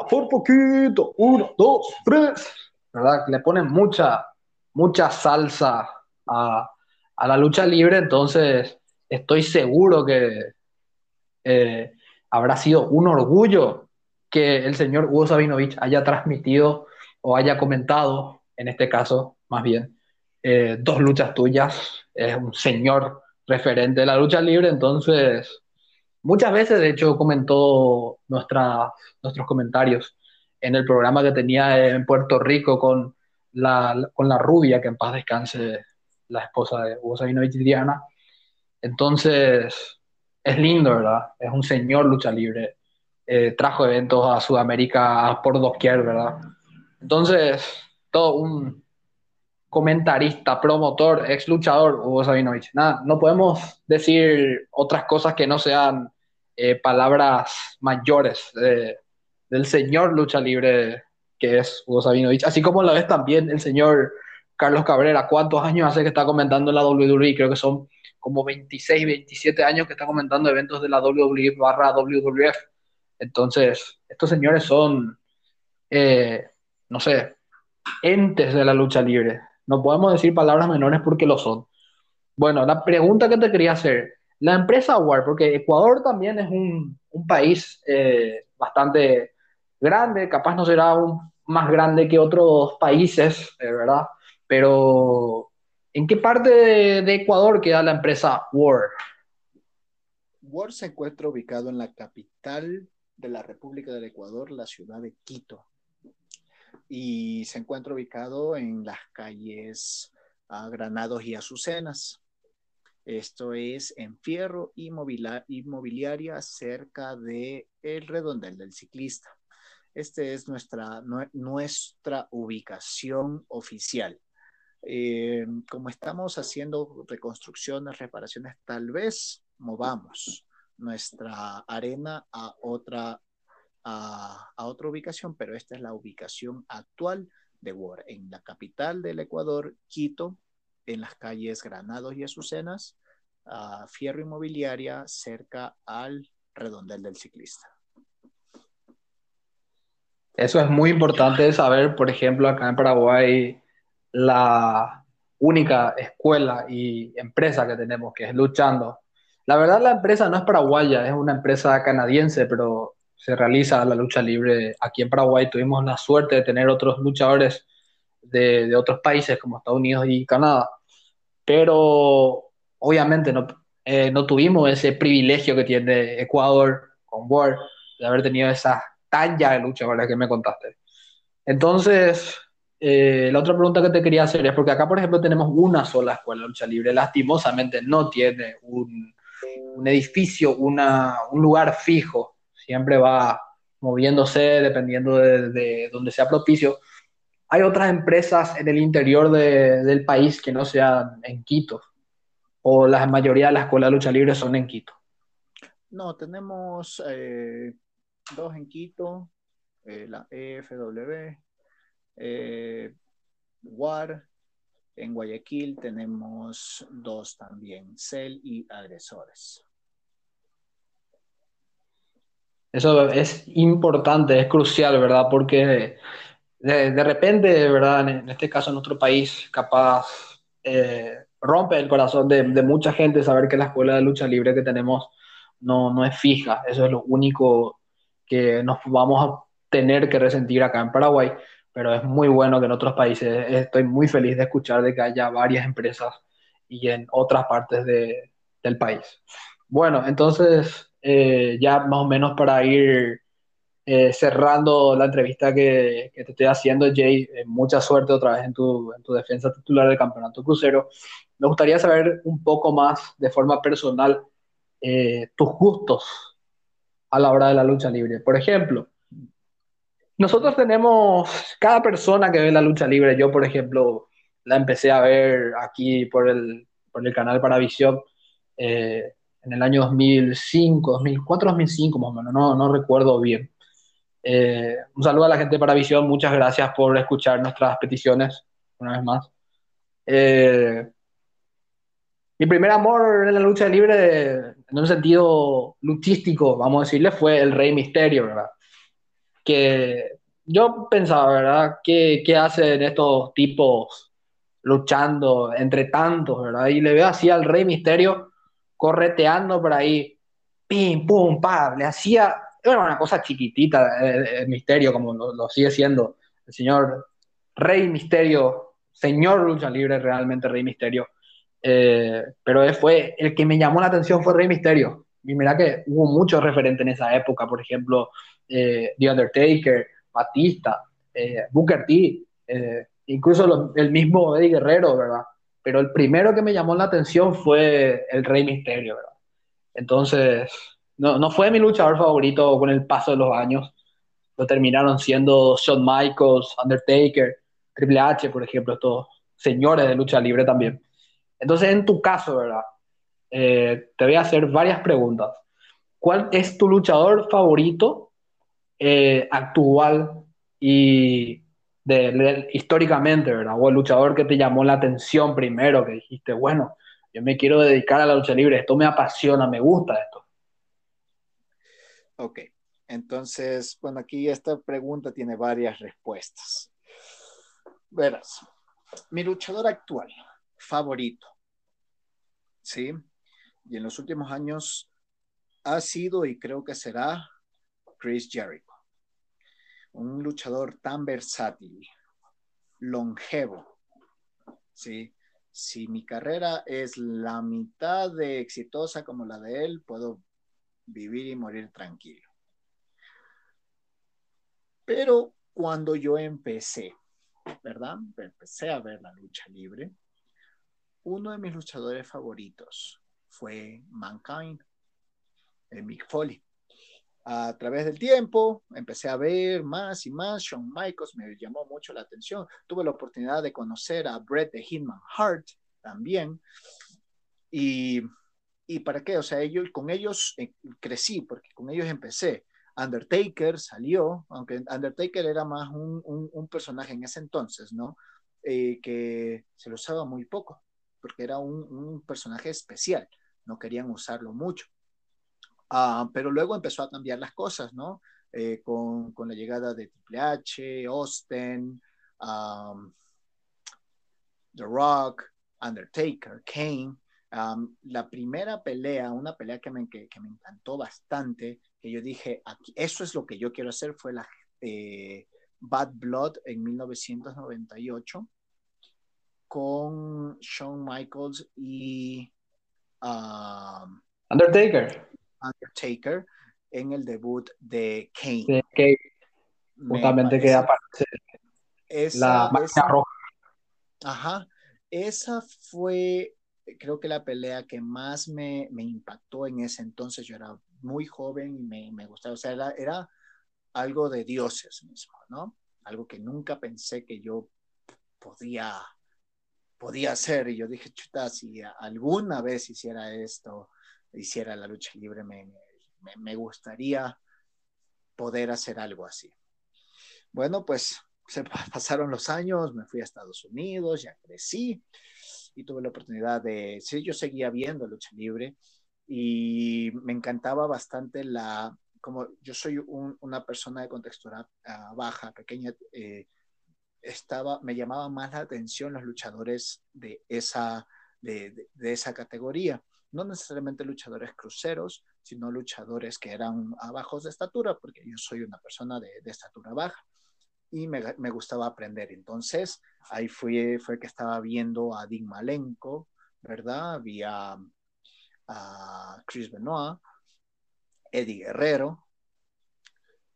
por poquito, uno, dos, tres, ¿verdad? Le ponen mucha, mucha salsa a, a la lucha libre, entonces estoy seguro que eh, habrá sido un orgullo que el señor Hugo Sabinovich haya transmitido o haya comentado, en este caso, más bien, eh, dos luchas tuyas. Es un señor referente de la lucha libre, entonces, muchas veces, de hecho, comentó nuestra, nuestros comentarios en el programa que tenía en Puerto Rico con la, con la rubia, que en paz descanse la esposa de Hugo Sabinovich, Diana entonces, es lindo, ¿verdad? Es un señor lucha libre. Eh, trajo eventos a Sudamérica por doquier, ¿verdad? Entonces, todo un comentarista, promotor, ex luchador, Hugo Sabinovich. Nada, no podemos decir otras cosas que no sean eh, palabras mayores del señor lucha libre que es Hugo Sabinovich, así como la vez también el señor Carlos Cabrera. ¿Cuántos años hace que está comentando en la WWE? Creo que son como 26, 27 años que está comentando eventos de la WWE barra WWF. Entonces, estos señores son, eh, no sé, entes de la lucha libre. No podemos decir palabras menores porque lo son. Bueno, la pregunta que te quería hacer, la empresa WAR, porque Ecuador también es un, un país eh, bastante grande, capaz no será un, más grande que otros países, eh, ¿verdad? Pero ¿En qué parte de, Ecuador queda la empresa Word? Word se encuentra ubicado en la capital de la República del Ecuador, la ciudad de Quito. Y se encuentra ubicado en las calles Granados y Azucenas. Esto es en Fierro Inmobiliaria cerca de el redondel del ciclista. Esta es nuestra, nuestra ubicación oficial. Eh, como estamos haciendo reconstrucciones, reparaciones, tal vez movamos nuestra arena a otra, a, otra ubicación, pero esta es la ubicación actual de Word, en la capital del Ecuador, Quito, en las calles Granados y Azucenas, a Fierro Inmobiliaria, cerca al redondel del ciclista. Eso es muy importante saber, por ejemplo, acá en Paraguay, la única escuela y empresa que tenemos, que es Luchando. La verdad, la empresa no es paraguaya, es una empresa canadiense, pero se realiza la lucha libre aquí en Paraguay. Tuvimos la suerte de tener otros luchadores de, otros países como Estados Unidos y Canadá, pero obviamente no, eh, no tuvimos ese privilegio que tiene Ecuador con War de haber tenido esa talla de lucha. Que me contaste. Entonces, eh, la otra pregunta que te quería hacer es, porque acá, por ejemplo, tenemos una sola escuela de lucha libre, lastimosamente no tiene un, un edificio, una, un lugar fijo, siempre va moviéndose dependiendo de, de donde sea propicio. Hay otras empresas en el interior de, del país que no sean en Quito, o la mayoría de las escuelas de lucha libre son en Quito. No, tenemos eh, dos en Quito, eh, la EFW, eh, WAR, en Guayaquil tenemos dos también, CEL y Agresores. Eso es importante, es crucial, ¿verdad? Porque de, de repente, ¿verdad? En este caso, en nuestro país, capaz eh, rompe el corazón de, de, mucha gente saber que la escuela de lucha libre que tenemos no, no es fija. Eso es lo único que nos vamos a tener que resentir acá en Paraguay, pero es muy bueno que en otros países, estoy muy feliz de escuchar de que haya varias empresas y en otras partes de, del país. Bueno, entonces eh, ya más o menos para ir eh, cerrando la entrevista que, te estoy haciendo, Jay, eh, mucha suerte otra vez en tu, en tu defensa titular del Campeonato Crucero. Me gustaría saber un poco más de forma personal tus gustos a la hora de la lucha libre. Por ejemplo, nosotros tenemos, cada persona que ve la lucha libre, yo por ejemplo la empecé a ver aquí por el, por el canal Paravisión eh, en el año 2005, 2004, 2005 más o menos, no, no recuerdo bien. Eh, un saludo a la gente de Paravisión, muchas gracias por escuchar nuestras peticiones una vez más. Eh, mi primer amor en la lucha libre, en un sentido luchístico, vamos a decirle, fue el Rey Misterio, ¿verdad? Que yo pensaba, ¿verdad? ¿Qué, qué hacen estos tipos luchando entre tantos, ¿verdad? Y le veo así al Rey Misterio correteando por ahí, pim, pum, pam, le hacía, era una cosa chiquitita, el, el Misterio, como lo, lo sigue siendo el señor Rey Misterio, señor lucha libre, realmente Rey Misterio eh, pero fue el que me llamó la atención fue Rey Misterio. Y mira que hubo muchos referentes en esa época, por ejemplo, eh, The Undertaker, Batista, eh, Booker T, eh, incluso el mismo Eddie Guerrero, ¿verdad? Pero el primero que me llamó la atención fue el Rey Misterio, ¿verdad? Entonces, no, no fue mi luchador favorito con el paso de los años. Lo terminaron siendo Shawn Michaels, Undertaker, Triple H, por ejemplo, estos señores de lucha libre también. Entonces, en tu caso, ¿verdad? Eh, te voy a hacer varias preguntas. ¿Cuál es tu luchador favorito eh, actual y históricamente, ¿verdad? O el luchador que te llamó la atención primero, que dijiste, bueno, yo me quiero dedicar a la lucha libre, esto me apasiona, me gusta esto. Ok, entonces, bueno, aquí esta pregunta tiene varias respuestas. Verás, mi luchador actual, favorito. ¿Sí? Y en los últimos años ha sido y creo que será Chris Jericho. Un luchador tan versátil, longevo. ¿Sí? Si mi carrera es la mitad de exitosa como la de él, puedo vivir y morir tranquilo. Pero cuando yo empecé, ¿verdad? Empecé a ver la lucha libre uno de mis luchadores favoritos fue Mankind, el Mick Foley. A través del tiempo empecé a ver más y más. Shawn Michaels me llamó mucho la atención. Tuve la oportunidad de conocer a Bret de Hitman Hart también. Y, y para qué, o sea, ellos, con ellos eh, crecí, porque con ellos empecé. Undertaker salió, aunque Undertaker era más un, un, un personaje en ese entonces, ¿no? Eh, que se lo usaba muy poco porque era un, personaje especial, no querían usarlo mucho. Ah, pero luego empezó a cambiar las cosas, ¿no? Eh, con, la llegada de Triple H, Austin, The Rock, Undertaker, Kane. La primera pelea, una pelea que me, que, me, encantó bastante, que yo dije, eso es lo que yo quiero hacer, fue la eh, Bad Blood en 1998 con Shawn Michaels y um, Undertaker. Undertaker en el debut de Kane. Justamente que aparece esa, la roja. Ajá. Esa fue, creo que la pelea que más me, me, impactó en ese entonces. Yo era muy joven y me, me gustaba. O sea, era, era algo de dioses mismo, ¿no? Algo que nunca pensé que yo podía, podía hacer. Y yo dije, chuta, si alguna vez hiciera esto, hiciera la lucha libre, me, me, gustaría poder hacer algo así. Bueno, pues se [laughs] pasaron los años, me fui a Estados Unidos, ya crecí y tuve la oportunidad de, sí, yo seguía viendo lucha libre y me encantaba bastante la, como yo soy una persona de contextura ah, baja, pequeña, eh, estaba, me llamaba más la atención los luchadores de esa, de esa categoría no necesariamente luchadores cruceros, sino luchadores que eran bajos de estatura, porque yo soy una persona de, estatura baja y me, gustaba aprender. Entonces, ahí fue, fue que estaba viendo a Dean Malenko, ¿verdad? Había a Chris Benoit, Eddie Guerrero.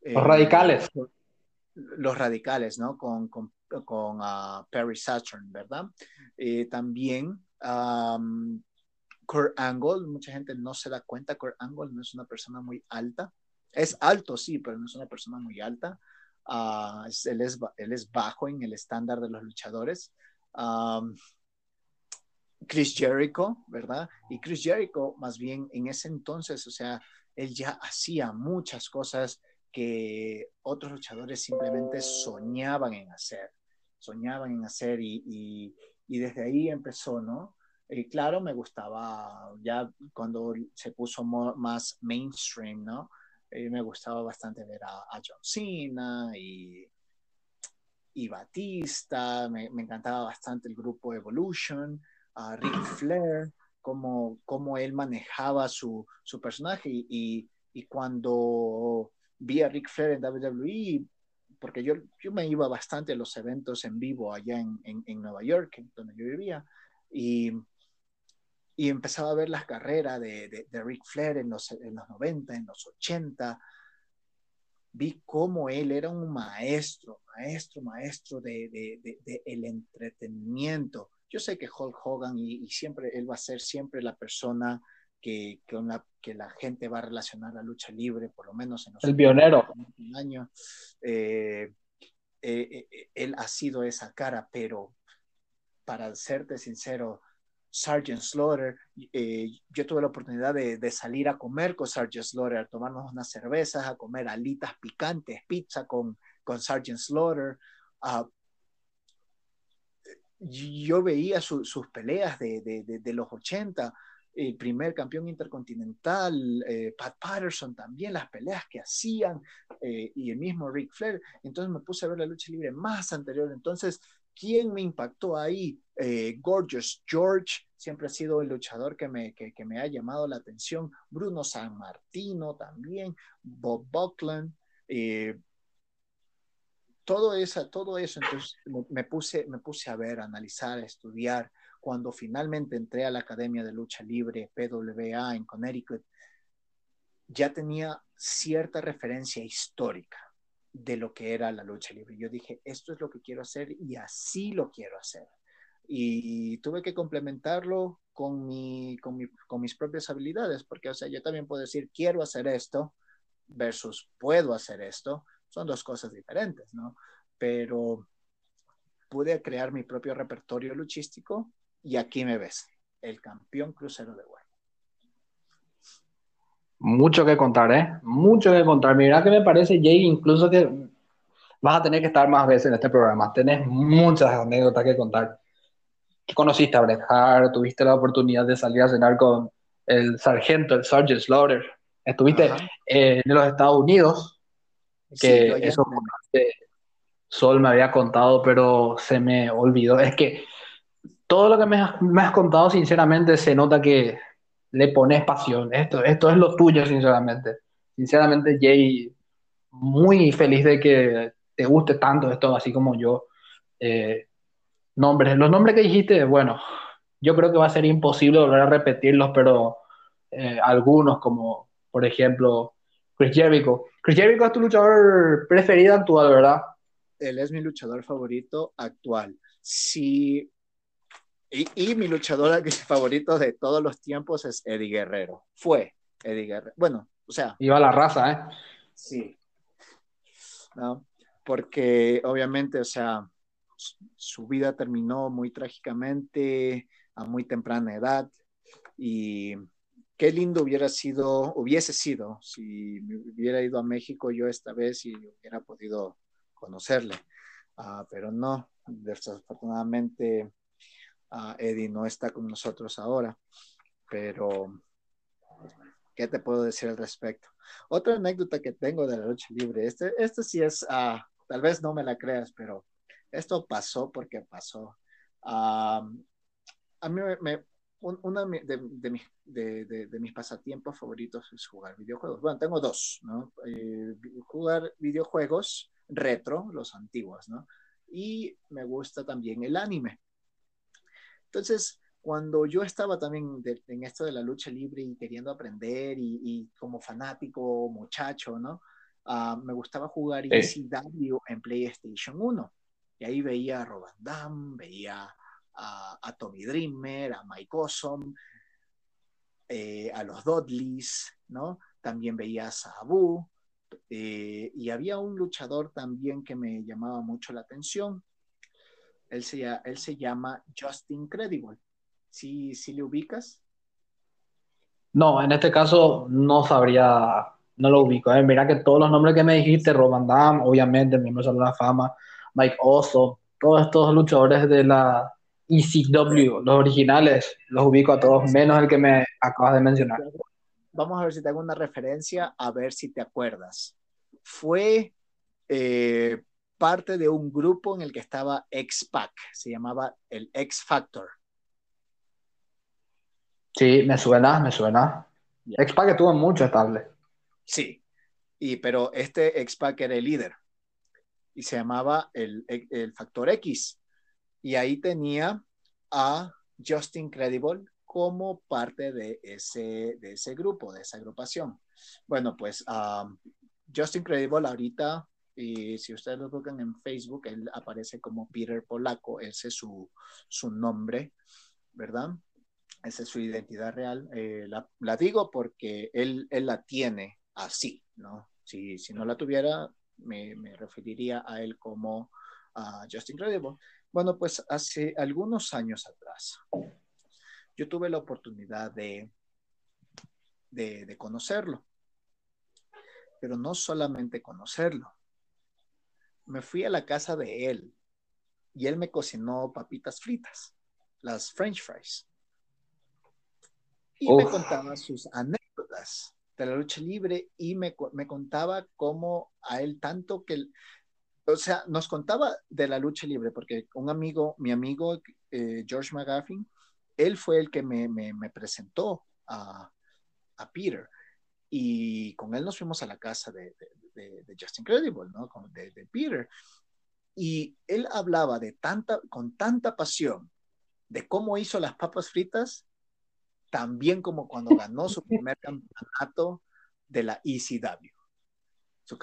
Los radicales. Los radicales, ¿no? Con, con, ah, Perry Saturn, ¿verdad? También Kurt Angle, mucha gente no se da cuenta, Kurt Angle no es una persona muy alta. Es alto, sí, pero no es una persona muy alta. Uh, él, es, él, es, bajo en el estándar de los luchadores. Chris Jericho, ¿verdad? Y Chris Jericho, más bien en ese entonces, o sea, él ya hacía muchas cosas que otros luchadores simplemente soñaban en hacer, soñaban en hacer y, y, y desde ahí empezó, ¿no? Y claro, me gustaba ya cuando se puso más mainstream, ¿no? Eh, me gustaba bastante ver a, John Cena y, y Batista, me, encantaba bastante el grupo Evolution, a Ric [clears throat] Flair, cómo, cómo él manejaba su, su personaje y, y, cuando vi a Ric Flair en WWE, porque yo, yo me iba bastante a los eventos en vivo allá en, en, en Nueva York, donde yo vivía, y y empezaba a ver las carreras de, de, de Ric Flair en los, en los 90, en los 80. Vi cómo él era un maestro, maestro, maestro de, de el entretenimiento. Yo sé que Hulk Hogan y, siempre él va a ser siempre la persona que, que, una, que, la gente va a relacionar a lucha libre, por lo menos en los el pionero. años. Eh, eh, eh, él ha sido esa cara, pero para serte sincero, Sergeant Slaughter. Eh, yo tuve la oportunidad de, salir a comer con Sergeant Slaughter, a tomarnos unas cervezas, a comer alitas picantes, pizza con, con Sergeant Slaughter. Uh, yo veía sus peleas de, los 80, el primer campeón intercontinental, eh, Pat Patterson también, las peleas que hacían, eh, y el mismo Ric Flair. Entonces me puse a ver la lucha libre más anterior. Entonces ¿Quién me impactó ahí? Eh, Gorgeous George siempre ha sido el luchador que me, que, me ha llamado la atención. Bruno San Martino también, Bob Buckland. Eh, todo, eso, todo eso, entonces me puse, me puse a ver, a analizar, a estudiar. Cuando finalmente entré a la Academia de Lucha Libre, PWA, en Connecticut, ya tenía cierta referencia histórica de lo que era la lucha libre. Yo dije, esto es lo que quiero hacer y así lo quiero hacer. Y tuve que complementarlo con, mi, con, mis propias habilidades, porque, o sea, yo también puedo decir, quiero hacer esto versus puedo hacer esto. Son dos cosas diferentes, ¿no? Pero pude crear mi propio repertorio luchístico y aquí me ves, el campeón crucero de Guay. Mucho que contar, ¿eh? Mucho que contar. Mira que me parece, Jay, incluso que vas a tener que estar más veces en este programa. Tenés muchas anécdotas que contar. conociste a Bret Hart, tuviste la oportunidad de salir a cenar con el sargento, el Sergeant Slaughter. Estuviste en los Estados Unidos, que eso Sol me había contado, pero se me olvidó. Es que todo lo que me has, me has contado, sinceramente, se nota que le pones pasión. Esto, esto es lo tuyo, sinceramente. Sinceramente, Jay, muy feliz de que te guste tanto esto, así como yo. Eh, nombres, los nombres que dijiste, bueno, yo creo que va a ser imposible volver a repetirlos, pero eh, algunos, como por ejemplo Chris Jericho. Chris Jericho es tu luchador preferido actual, ¿verdad? Él es mi luchador favorito actual. Sí, y, mi luchador [laughs] favorito de todos los tiempos es Eddie Guerrero. Fue Eddie Guerrero. Bueno, o sea. Iba la raza, ¿eh? Sí. Porque obviamente, o sea, su vida terminó muy trágicamente a muy temprana edad y qué lindo hubiera sido, hubiese sido si me hubiera ido a México yo esta vez y hubiera podido conocerle. Ah, pero no, desafortunadamente Eddie no está con nosotros ahora, pero ¿qué te puedo decir al respecto? Otra anécdota que tengo de la lucha libre, este, este sí es, uh, tal vez no me la creas, pero esto pasó porque pasó. a mí me, una de, de, de, de, mis pasatiempos favoritos es jugar videojuegos. Bueno, tengo dos, ¿no? Eh, jugar videojuegos retro, los antiguos, ¿no? Y me gusta también el anime. Entonces, cuando yo estaba también en esto de la lucha libre y queriendo aprender y, como fanático, muchacho, ¿no? Ah, me gustaba jugar ECW en PlayStation 1. Y ahí veía a Roban Dam, veía a, Tommy Dreamer, a Mike Awesome, eh, a los Dudleys, ¿no? También veía a Sabu. Eh, y había un luchador también que me llamaba mucho la atención, él se, él se llama Justin Credible. ¿Sí, ¿Sí le ubicas? No, en este caso no sabría, no lo ubico. ¿eh? Mira que todos los nombres que me dijiste, Roman Dam, obviamente, miembro de la fama, Mike Oso, todos estos luchadores de la ECW, los originales, los ubico a todos, menos el que me acabas de mencionar. Vamos a ver si te hago una referencia, a ver si te acuerdas. Fue eh, parte de un grupo en el que estaba X-Pac, se llamaba el X Factor. Sí, me suena, me suena. X-Pac estuvo mucho estable. Sí, y, pero este X-Pac era el líder y se llamaba el, el Factor X. Y ahí tenía a Justin Credible como parte de ese, de ese grupo, de esa agrupación. Bueno, pues um, Justin Credible ahorita y si ustedes lo buscan en Facebook, él aparece como Peter Polaco, ese es su, su nombre, ¿verdad? Esa es su identidad real. Eh, la, digo porque él, él, la tiene así, ¿no? Si, si no la tuviera, me, me, referiría a él como a Justin Credible. Bueno, pues hace algunos años atrás, yo tuve la oportunidad de, de conocerlo, pero no solamente conocerlo, me fui a la casa de él y él me cocinó papitas fritas, las french fries. Y me contaba sus anécdotas de la lucha libre y me, me contaba cómo a él tanto que, o sea, nos contaba de la lucha libre, porque un amigo, mi amigo eh, George McGuffin, él fue el que me, me, me presentó a, a Peter y con él nos fuimos a la casa de, de, de Justin Credible, ¿no? De, de, Peter. Y él hablaba de tanta, con tanta pasión de cómo hizo las papas fritas, también como cuando ganó su primer campeonato de la ECW, su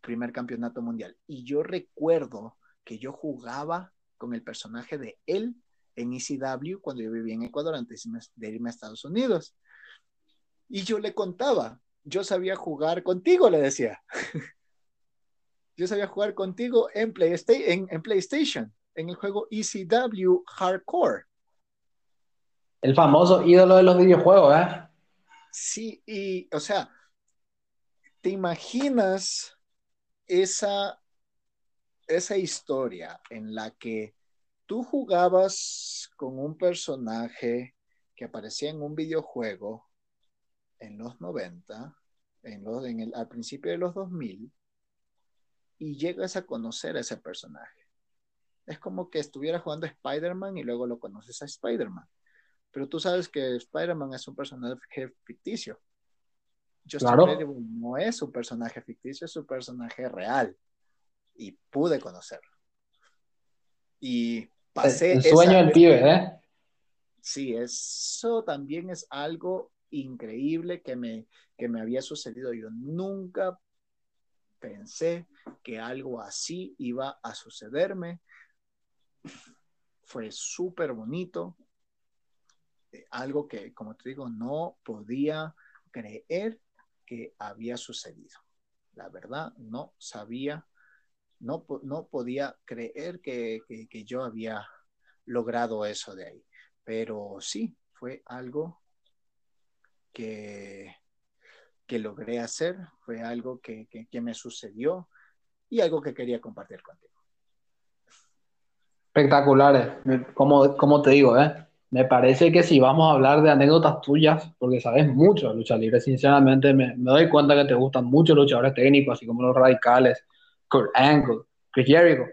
primer campeonato mundial. Y yo recuerdo que yo jugaba con el personaje de él en ECW cuando yo vivía en Ecuador antes de irme a Estados Unidos. Y yo le contaba, yo sabía jugar contigo, le decía. [laughs] yo sabía jugar contigo en, PlayStation, en, PlayStation, en el juego ECW Hardcore. El famoso ídolo de los videojuegos, ¿eh? Sí, y, o sea, ¿te imaginas esa, esa historia en la que tú jugabas con un personaje que aparecía en un videojuego en los 90, en los, en el, al principio de los 2000, y llegas a conocer a ese personaje. Es como que estuviera jugando Spider-Man y luego lo conoces a Spider-Man. Pero tú sabes que Spider-Man es un personaje ficticio. Justin Claro. Credible no es un personaje ficticio, es un personaje real. Y pude conocerlo. Y pasé. El sueño esa- del pibe, ¿eh? Sí, eso también es algo increíble que me, que me había sucedido. Yo nunca pensé que algo así iba a sucederme. Fue súper bonito. Eh, Algo que, como te digo, no podía creer que había sucedido. La verdad, no sabía, no, no podía creer que, que- que yo había logrado eso de ahí. Pero sí, fue algo que, que logré hacer, fue algo que, que- que me sucedió y algo que quería compartir contigo. Espectaculares. Como, como te digo, ¿eh? Me parece que si vamos a hablar de anécdotas tuyas, porque sabes mucho de lucha libre, sinceramente me, me doy cuenta que te gustan mucho luchadores técnicos, así como los radicales, Kurt Angle, Chris Jericho.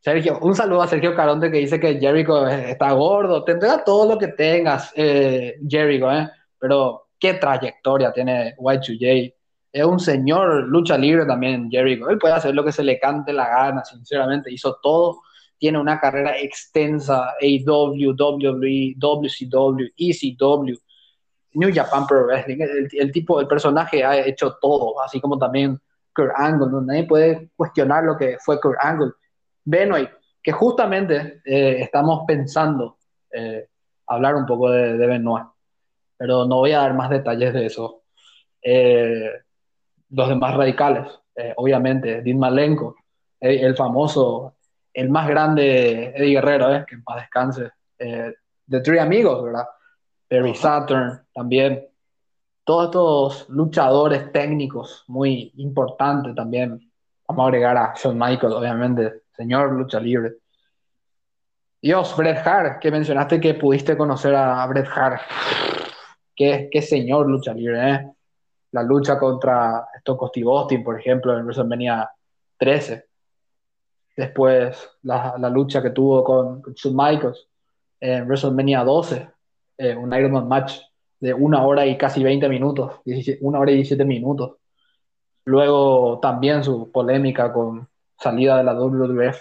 Sergio, un saludo a Sergio Caronte que dice que Jericho es- está gordo. Tendrá todo lo que tengas, eh, Jericho, ¿eh? Pero qué trayectoria tiene Y2J. Es un señor lucha libre también, Jericho. Él puede hacer lo que se le cante la gana, sinceramente. Hizo todo tiene una carrera extensa, AEW, WWE, WCW, ECW, New Japan Pro Wrestling. El, el tipo, el personaje ha hecho todo, así como también Kurt Angle. ¿no? Nadie puede cuestionar lo que fue Kurt Angle. Benoit, que justamente eh, estamos pensando eh, hablar un poco de, de Benoit, pero no voy a dar más detalles de eso. Eh, los demás radicales, eh, obviamente, Dean Malenko, eh, el famoso el más grande Eddie Guerrero, ¿eh? que en paz descanse. The Three Amigos, ¿verdad? Perry Saturn también. Todos estos luchadores técnicos muy importantes también. Vamos a agregar a Shawn Michaels, obviamente, señor lucha libre. Dios, Bret Hart, que mencionaste que pudiste conocer a Bret Hart. Qué, qué señor lucha libre, ¿eh? La lucha contra Stone Steve Austin, por ejemplo, en WrestleMania 13 después la, la, lucha que tuvo con, con Shawn Michaels en WrestleMania 12, eh, un Iron Man match de una hora y casi 20 minutos, 17, una hora y 17 minutos. Luego también su polémica con salida de la WWF,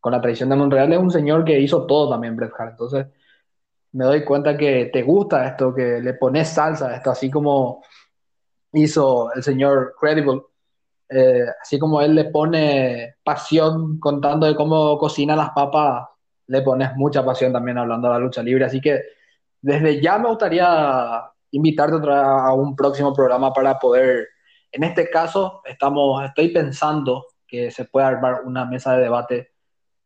con la traición de Montreal, es un señor que hizo todo también Bret Hart. Entonces me doy cuenta que te gusta esto, que le pones salsa a esto, así como hizo el señor Credible eh, así como él le pone pasión contando de cómo cocina las papas, le pones mucha pasión también hablando de la lucha libre. Así que desde ya me gustaría invitarte a un próximo programa para poder, en este caso, estamos, estoy pensando que se puede armar una mesa de debate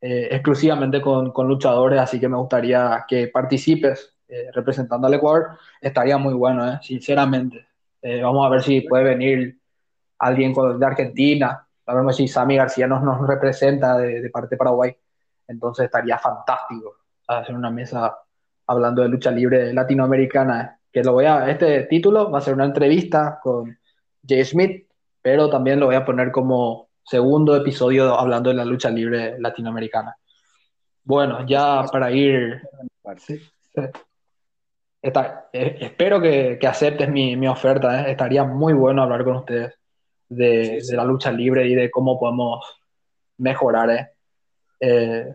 eh, exclusivamente con, con, luchadores, así que me gustaría que participes eh, representando al Ecuador. Estaría muy bueno, eh, sinceramente. Eh, vamos a ver si puede venir alguien de Argentina, sabemos si Sammy García nos, nos representa de, de, parte de Paraguay, entonces estaría fantástico hacer una mesa hablando de lucha libre latinoamericana, que lo voy a, este título va a ser una entrevista con Jay Smith, pero también lo voy a poner como segundo episodio hablando de la lucha libre latinoamericana. Bueno, ya para ir... Sí, sí. Está, eh, espero que, que aceptes mi, mi oferta, ¿eh? estaría muy bueno hablar con ustedes de, sí, sí. de, la lucha libre y de cómo podemos mejorar. ¿eh?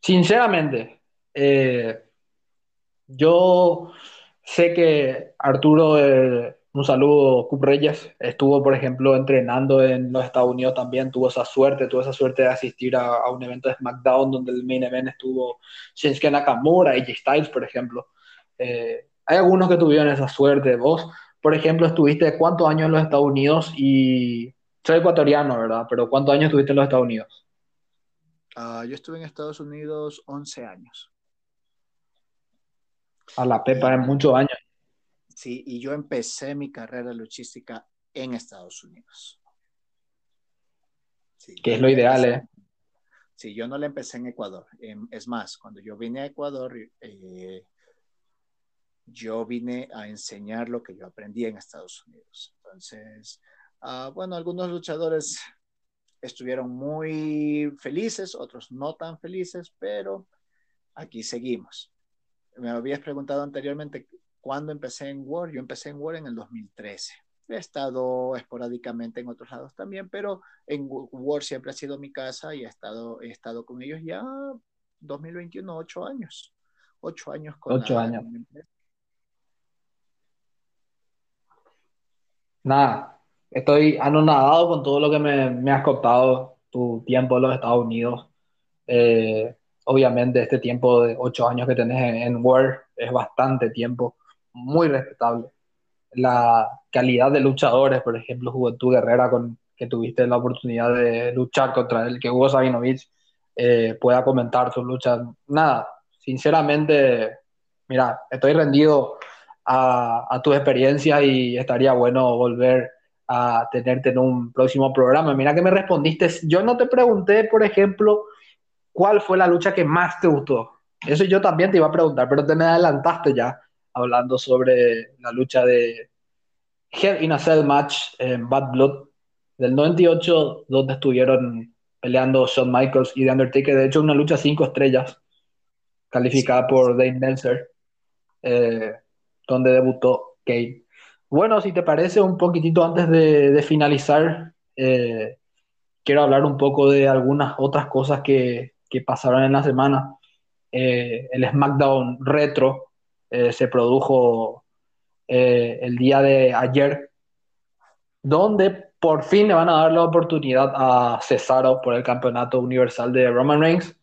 Sinceramente, yo sé que Arturo, un saludo, Cup Reyes, estuvo, por ejemplo, entrenando en los Estados Unidos también, tuvo esa suerte, tuvo esa suerte de asistir a, a un evento de SmackDown donde el main event estuvo Shinsuke Nakamura y J Styles, por ejemplo. Eh, hay algunos que tuvieron esa suerte. Vos, por ejemplo, estuviste cuántos años en los Estados Unidos y soy ecuatoriano, ¿verdad? Pero ¿cuántos años estuviste en los Estados Unidos? Uh, yo estuve en Estados Unidos 11 años. A la pepa en muchos años. Sí, y yo empecé mi carrera luchística en Estados Unidos. Sí, que es lo ideal, ¿eh? Sí, yo no la empecé en Ecuador. Em, es más, cuando yo vine a Ecuador, eh, yo vine a enseñar lo que yo aprendí en Estados Unidos. Entonces, ah, bueno, algunos luchadores estuvieron muy felices, otros no tan felices, pero aquí seguimos. Me habías preguntado anteriormente cuándo empecé en Word. Yo empecé en Word en el 2013. He estado esporádicamente en otros lados también, pero en Word siempre ha sido mi casa y he estado, he estado con ellos ya 2021, ocho años. Ocho años con ocho años. Nada, estoy anonadado con todo lo que me, has contado, tu tiempo en los Estados Unidos. Eh, obviamente este tiempo de ocho años que tenés en, en Word es bastante tiempo, muy respetable. La calidad de luchadores, por ejemplo, Juventud Guerrera, con que tuviste la oportunidad de luchar contra el que Hugo Sabinovich eh, pueda comentar sus luchas. Nada, sinceramente, mira, estoy rendido a, a tu experiencia y estaría bueno volver a tenerte en un próximo programa. Mira que me respondiste, yo no te pregunté, por ejemplo, cuál fue la lucha que más te gustó. Eso yo también te iba a preguntar, pero te me adelantaste ya hablando sobre la lucha de Hell in a Cell Match en Bad Blood del 98, donde estuvieron peleando Shawn Michaels y The Undertaker. De hecho, una lucha cinco estrellas, calificada por Dave Meltzer. Eh, donde debutó Kane. Bueno, si te parece, un poquitito antes de, finalizar, eh, quiero hablar un poco de algunas otras cosas que, pasaron en la semana. Eh, el SmackDown Retro eh, se produjo el día de ayer, donde por fin le van a dar la oportunidad a Cesaro por el campeonato universal de Roman Reigns.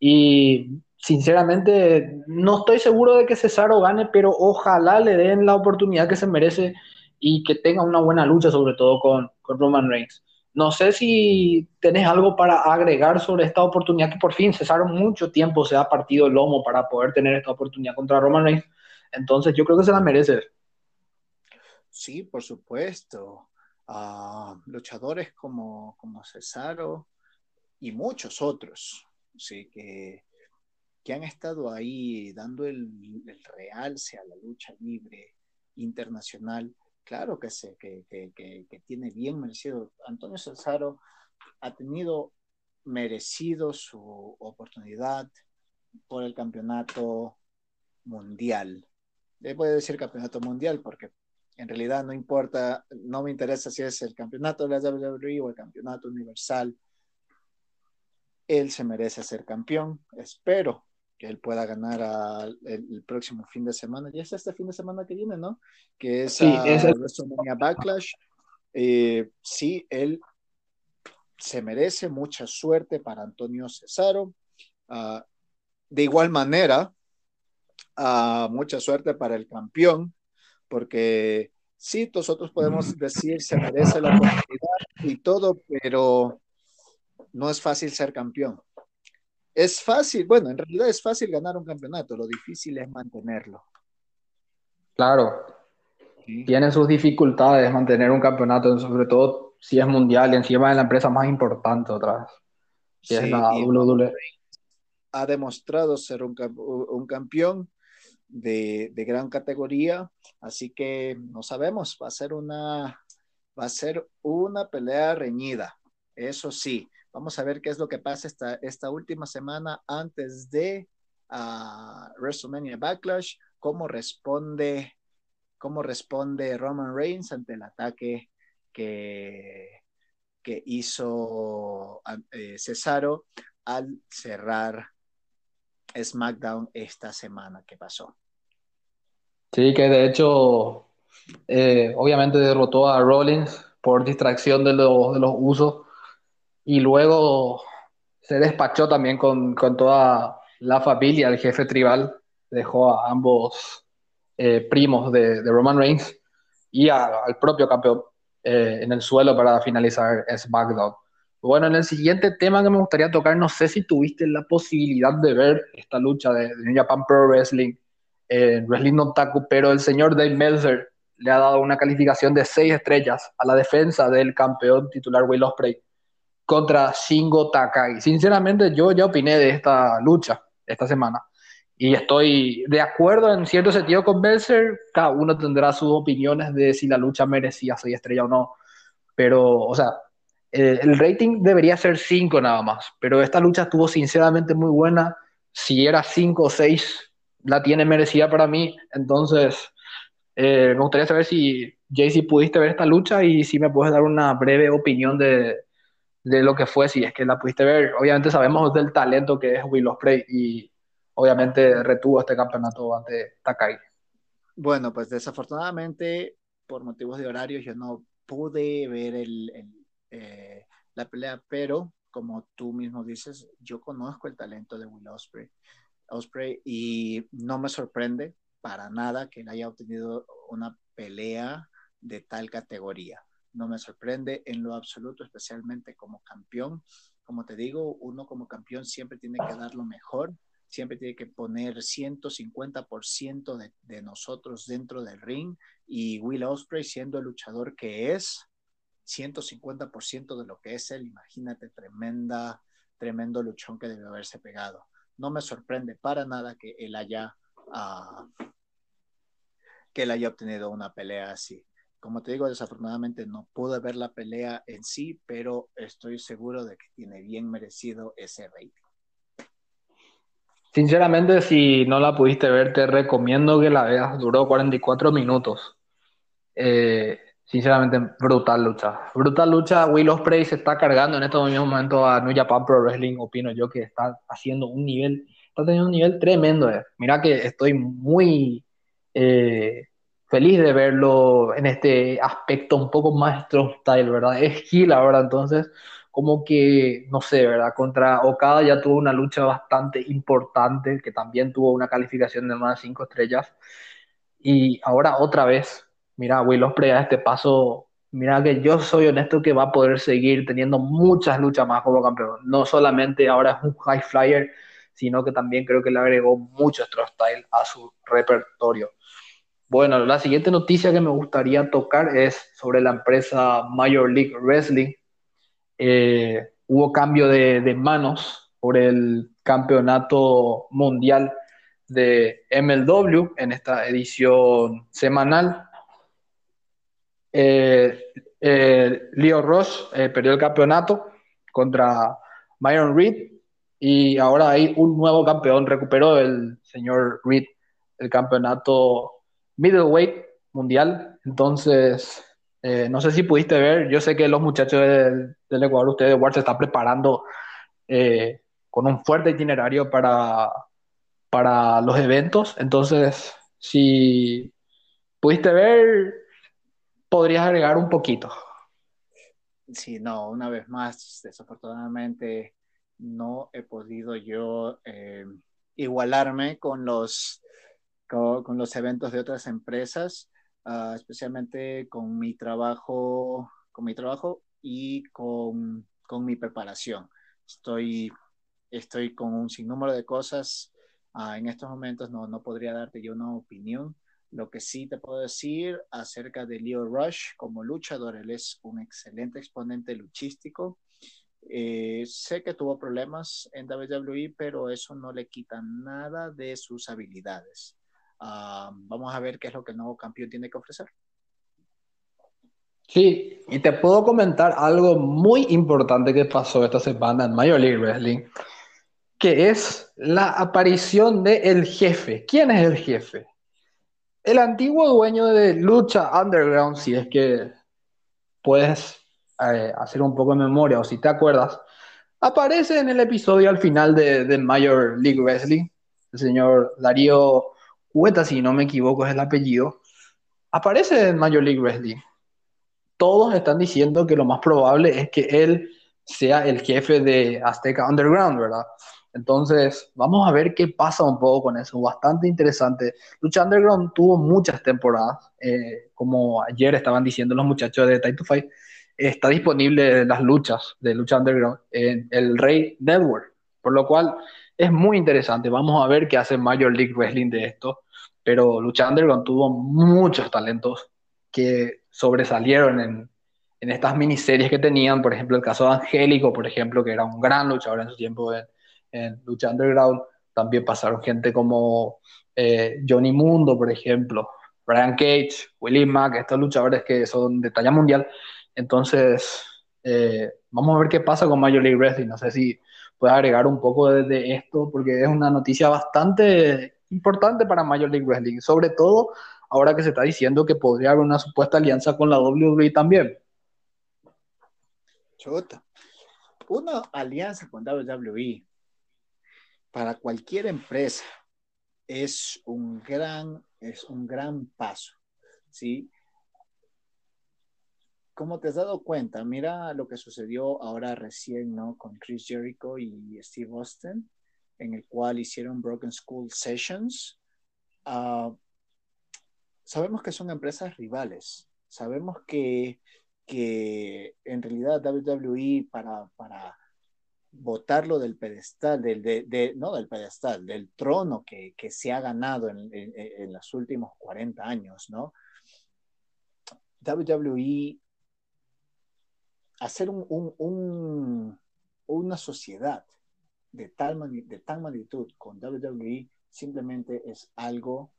Y sinceramente, no estoy seguro de que Cesaro gane, pero ojalá le den la oportunidad que se merece y que tenga una buena lucha, sobre todo con, Roman Reigns. No sé si tenés algo para agregar sobre esta oportunidad que por fin Cesaro mucho tiempo se ha partido el lomo para poder tener esta oportunidad contra Roman Reigns. Entonces yo creo que se la merece. Sí, por supuesto. Ah, luchadores como, como Cesaro y muchos otros, sí, que, que han estado ahí dando el realce a la lucha libre internacional, claro que, que, que, tiene bien merecido. Antonio Cesaro ha tenido merecido su oportunidad por el campeonato mundial. Le puede decir campeonato mundial porque en realidad no importa, no me interesa si es el campeonato de la WWE o el campeonato universal. Él se merece ser campeón. Espero que él pueda ganar el, próximo fin de semana. Ya es este fin de semana que viene, ¿no? Que es, sí, es el... WrestleMania Backlash. Eh, sí, él se merece mucha suerte para Antonio Cesaro. Ah, de igual manera, uh, mucha suerte para el campeón, porque sí, nosotros podemos decir se merece la oportunidad y todo, pero no es fácil ser campeón. Es fácil, bueno, en realidad es fácil ganar un campeonato, lo difícil es mantenerlo. Claro, tiene sus dificultades mantener un campeonato, sobre todo si es mundial y encima de la empresa más importante otra vez, sí, es la WWE. Ha demostrado ser un, un campeón de, de, gran categoría, así que no sabemos, va a ser una, va a ser una pelea reñida, eso sí Vamos a ver qué es lo que pasa esta, esta última semana antes de uh, WrestleMania Backlash, cómo responde, cómo responde Roman Reigns ante el ataque que, que hizo eh, Cesaro al cerrar SmackDown esta semana que pasó. Sí, que de hecho, eh, obviamente derrotó a Rollins por distracción de los, de los usos y luego se despachó también con, con toda la familia, el jefe tribal, dejó a ambos eh, primos de, de, Roman Reigns y al propio campeón eh, en el suelo para finalizar SmackDown. Bueno, en el siguiente tema que me gustaría tocar, no sé si tuviste la posibilidad de ver esta lucha de, de Japan Pro Wrestling, en Wrestling No pero el señor Dave Meltzer le ha dado una calificación de 6 estrellas a la defensa del campeón titular Will Ospreay contra Shingo Takagi. Sinceramente, yo ya opiné de esta lucha esta semana y estoy de acuerdo en cierto sentido con Belzer. Cada uno tendrá sus opiniones de si la lucha merecía ser estrella o no. Pero, o sea, eh, el rating debería ser 5 nada más. Pero esta lucha estuvo sinceramente muy buena. Si era 5 o 6, la tiene merecida para mí. Entonces, eh, me gustaría saber si, Jay, si pudiste ver esta lucha y si me puedes dar una breve opinión de, de lo que fue, si es que la pudiste ver. Obviamente sabemos del talento que es Will Ospreay y obviamente retuvo este campeonato ante Takai. Bueno, pues desafortunadamente por motivos de horarios yo no pude ver el, eh, la pelea, pero como tú mismo dices, yo conozco el talento de Will Ospreay, Osprey y no me sorprende para nada que él haya obtenido una pelea de tal categoría. No me sorprende en lo absoluto, especialmente como campeón. Como te digo, uno como campeón siempre tiene que dar lo mejor siempre tiene que poner 150% de, de nosotros dentro del ring y Will Osprey siendo el luchador que es, 150% de lo que es él, imagínate, tremenda, tremendo luchón que debe haberse pegado. No me sorprende para nada que él haya, uh, que él haya obtenido una pelea así. Como te digo, desafortunadamente no pude ver la pelea en sí, pero estoy seguro de que tiene bien merecido ese rating. Sinceramente, si no la pudiste ver, te recomiendo que la veas. Duró 44 minutos. Eh, sinceramente, brutal lucha. Brutal lucha. Will Ospreay se está cargando en estos mismos momentos a New Japan Pro Wrestling. Opino yo que está haciendo un nivel, está teniendo un nivel tremendo. Eh. Mira que estoy muy eh, feliz de verlo en este aspecto un poco más style, ¿verdad? [laughs] Es Gil ahora, entonces como que, no sé, ¿verdad? Contra Okada ya tuvo una lucha bastante importante, que también tuvo una calificación de más de 5 estrellas. Y ahora otra vez, mira, Will Ospreay a este paso, mira que yo soy honesto que va a poder seguir teniendo muchas luchas más como campeón. No solamente ahora es un high flyer, sino que también creo que le agregó mucho style a su repertorio. Bueno, la siguiente noticia que me gustaría tocar es sobre la empresa Major League Wrestling, eh, hubo cambio de, manos por el campeonato mundial de MLW en esta edición semanal. Eh, eh, Leo Ross perdió el campeonato contra Myron Reed y ahora hay un nuevo campeón. Recuperó el señor Reed el campeonato middleweight mundial. Entonces, eh, no sé si pudiste ver, yo sé que los muchachos del, Ecuador, ustedes de Ward, se están preparando eh, con un fuerte itinerario para, para los eventos. Entonces, si pudiste ver, podrías agregar un poquito. Sí, no, una vez más, desafortunadamente no he podido yo eh, igualarme con los, con los eventos de otras empresas. Ah, especialmente con mi trabajo, con mi trabajo y con, con mi preparación. Estoy, estoy con un sinnúmero de cosas. Ah, en estos momentos no, no podría darte yo una opinión. Lo que sí te puedo decir acerca de Leo Rush como luchador, él es un excelente exponente luchístico. Eh, sé que tuvo problemas en WWE, pero eso no le quita nada de sus habilidades. Ah, vamos a ver qué es lo que el nuevo campeón tiene que ofrecer. Sí, y te puedo comentar algo muy importante que pasó esta semana en Major League Wrestling, que es la aparición del el jefe. ¿Quién es el jefe? El antiguo dueño de Lucha Underground, si es que puedes eh, hacer un poco de memoria o si te acuerdas, aparece en el episodio al final de, de Major League Wrestling, el señor Darío Si no me equivoco es el apellido, aparece en Major League Wrestling. Todos están diciendo que lo más probable es que él sea el jefe de Azteca Underground, ¿verdad? Entonces, vamos a ver qué pasa un poco con eso. Bastante interesante. Lucha Underground tuvo muchas temporadas. Eh, como ayer estaban diciendo los muchachos de Time to Fight, está disponible las luchas de Lucha Underground en el Rey Network. Por lo cual, es muy interesante. Vamos a ver qué hace Major League Wrestling de esto pero Lucha Underground tuvo muchos talentos que sobresalieron en, en estas miniseries que tenían, por ejemplo, el caso de Angélico, por ejemplo, que era un gran luchador en su tiempo en, Lucha Underground, también pasaron gente como eh, Johnny Mundo, por ejemplo, Brian Cage, Willie Mack, estos luchadores que son de talla mundial. Entonces, eh, vamos a ver qué pasa con Major League Wrestling. No sé si puedes agregar un poco de, de, esto, porque es una noticia bastante importante para Major League Wrestling, sobre todo ahora que se está diciendo que podría haber una supuesta alianza con la WWE también. Chota. Una alianza con WWE para cualquier empresa es un gran, es un gran paso, ¿sí? Como te has dado cuenta, mira lo que sucedió ahora recién, ¿no? Con Chris Jericho y Steve Austin, en el cual hicieron Broken School Sessions. Uh, sabemos que son empresas rivales, sabemos que, que en realidad WWE para, para botarlo del pedestal, del, de, no del pedestal, del trono que, que se ha ganado en, en, los últimos 40 años, ¿no? WWE, hacer un, un, una sociedad de tal, de tal magnitud con WWE simplemente es algo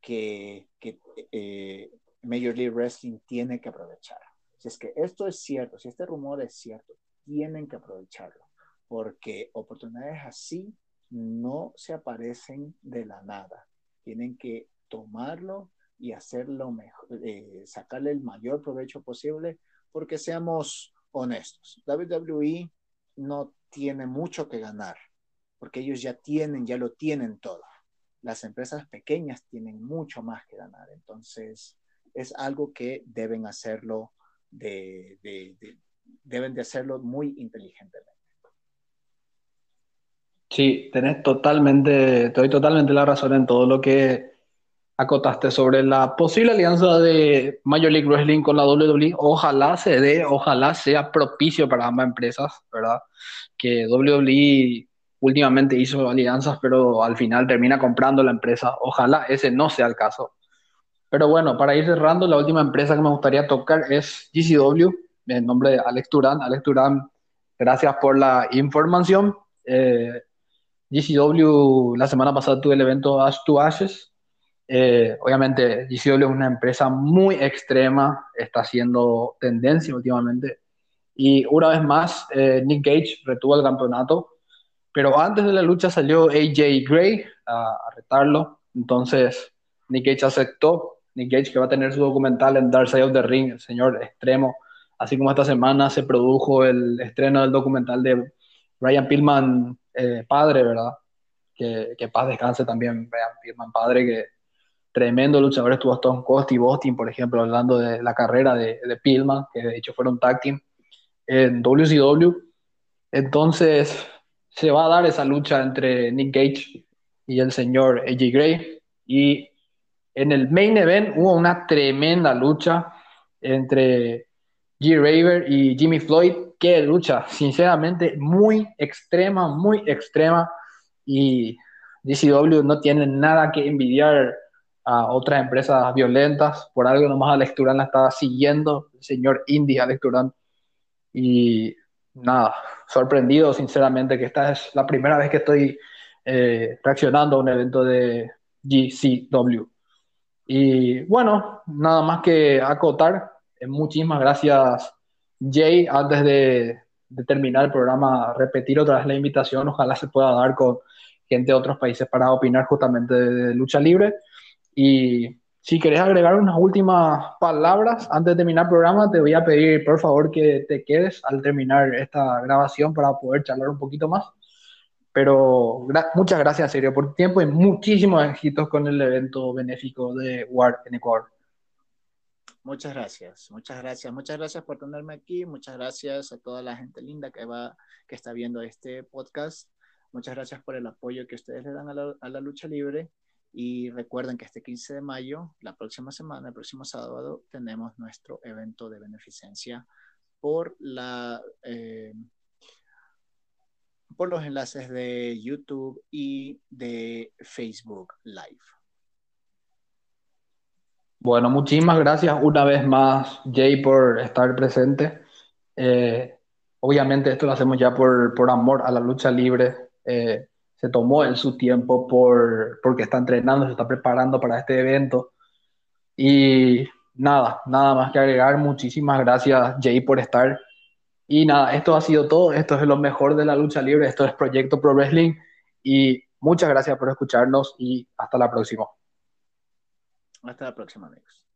que, que eh, Major League Wrestling tiene que aprovechar. Si es que esto es cierto, si este rumor es cierto, tienen que aprovecharlo porque oportunidades así no se aparecen de la nada. Tienen que tomarlo y hacerlo mejor, eh, sacarle el mayor provecho posible, porque seamos honestos, WWE no tiene mucho que ganar, porque ellos ya tienen, ya lo tienen todo. Las empresas pequeñas tienen mucho más que ganar, entonces es algo que deben hacerlo de, de, de, deben de hacerlo muy inteligentemente. Sí, tenés totalmente, te doy totalmente la razón en todo lo que acotaste sobre la posible alianza de Major League Wrestling con la WWE. Ojalá se dé, ojalá sea propicio para ambas empresas, ¿verdad? Que WWE últimamente hizo alianzas, pero al final termina comprando la empresa. Ojalá ese no sea el caso. Pero bueno, para ir cerrando, la última empresa que me gustaría tocar es GCW, en nombre de Alex Turán. Alex Turán, gracias por la información. Eh, GCW, la semana pasada tuve el evento Ash to Ashes. Eh, obviamente, GCW es una empresa muy extrema, está haciendo tendencia últimamente. Y una vez más, eh, Nick Gage retuvo el campeonato. Pero antes de la lucha salió AJ Gray a, a retarlo. Entonces, Nick Gage aceptó. Nick Gage que va a tener su documental en Dark Side of the Ring, el señor extremo. Así como esta semana se produjo el estreno del documental de Brian Pillman eh, padre, ¿verdad? Que, que, paz descanse también Brian Pillman padre, que tremendo luchador estuvo Stone Coast y Boston, por ejemplo, hablando de la carrera de, de Pillman, que de hecho fueron tag team en WCW. Entonces, se va a dar esa lucha entre Nick Gage y el señor AJ Gray. Y en el main event hubo una tremenda lucha entre G. Raver y Jimmy Floyd qué lucha, sinceramente, muy extrema, muy extrema. Y DCW no tiene nada que envidiar a otras empresas violentas. Por algo nomás Alex Turán la estaba siguiendo, el señor Indy Alex Turán. Y nada, sorprendido sinceramente que esta es la primera vez que estoy eh, reaccionando a un evento de GCW. Y bueno, nada más que acotar. Eh, muchísimas gracias Jay, antes de, de, terminar el programa, repetir otra vez la invitación, ojalá se pueda dar con gente de otros países para opinar justamente de, de lucha libre. Y si querés agregar unas últimas palabras antes de terminar el programa, te voy a pedir por favor que te quedes al terminar esta grabación para poder charlar un poquito más. Pero gra muchas gracias, en serio, por tu tiempo y muchísimos éxitos con el evento benéfico de WAR en Ecuador. Muchas gracias, muchas gracias, muchas gracias por tenerme aquí, muchas gracias a toda la gente linda que va, que está viendo este podcast, muchas gracias por el apoyo que ustedes le dan a la, a la lucha libre y recuerden que este 15 de mayo, la próxima semana, el próximo sábado, tenemos nuestro evento de beneficencia por la eh, por los enlaces de YouTube y de Facebook Live. Bueno, muchísimas gracias una vez más, Jay, por estar presente. Eh, obviamente esto lo hacemos ya por, por amor a la lucha libre. Eh, se tomó en su tiempo por, porque está entrenando, se está preparando para este evento. Y nada, nada más que agregar. Muchísimas gracias, Jay, por estar. Y nada, esto ha sido todo. Esto es lo mejor de la lucha libre. Esto es Proyecto Pro Wrestling. Y muchas gracias por escucharnos y hasta la próxima. Hasta la próxima, amigos.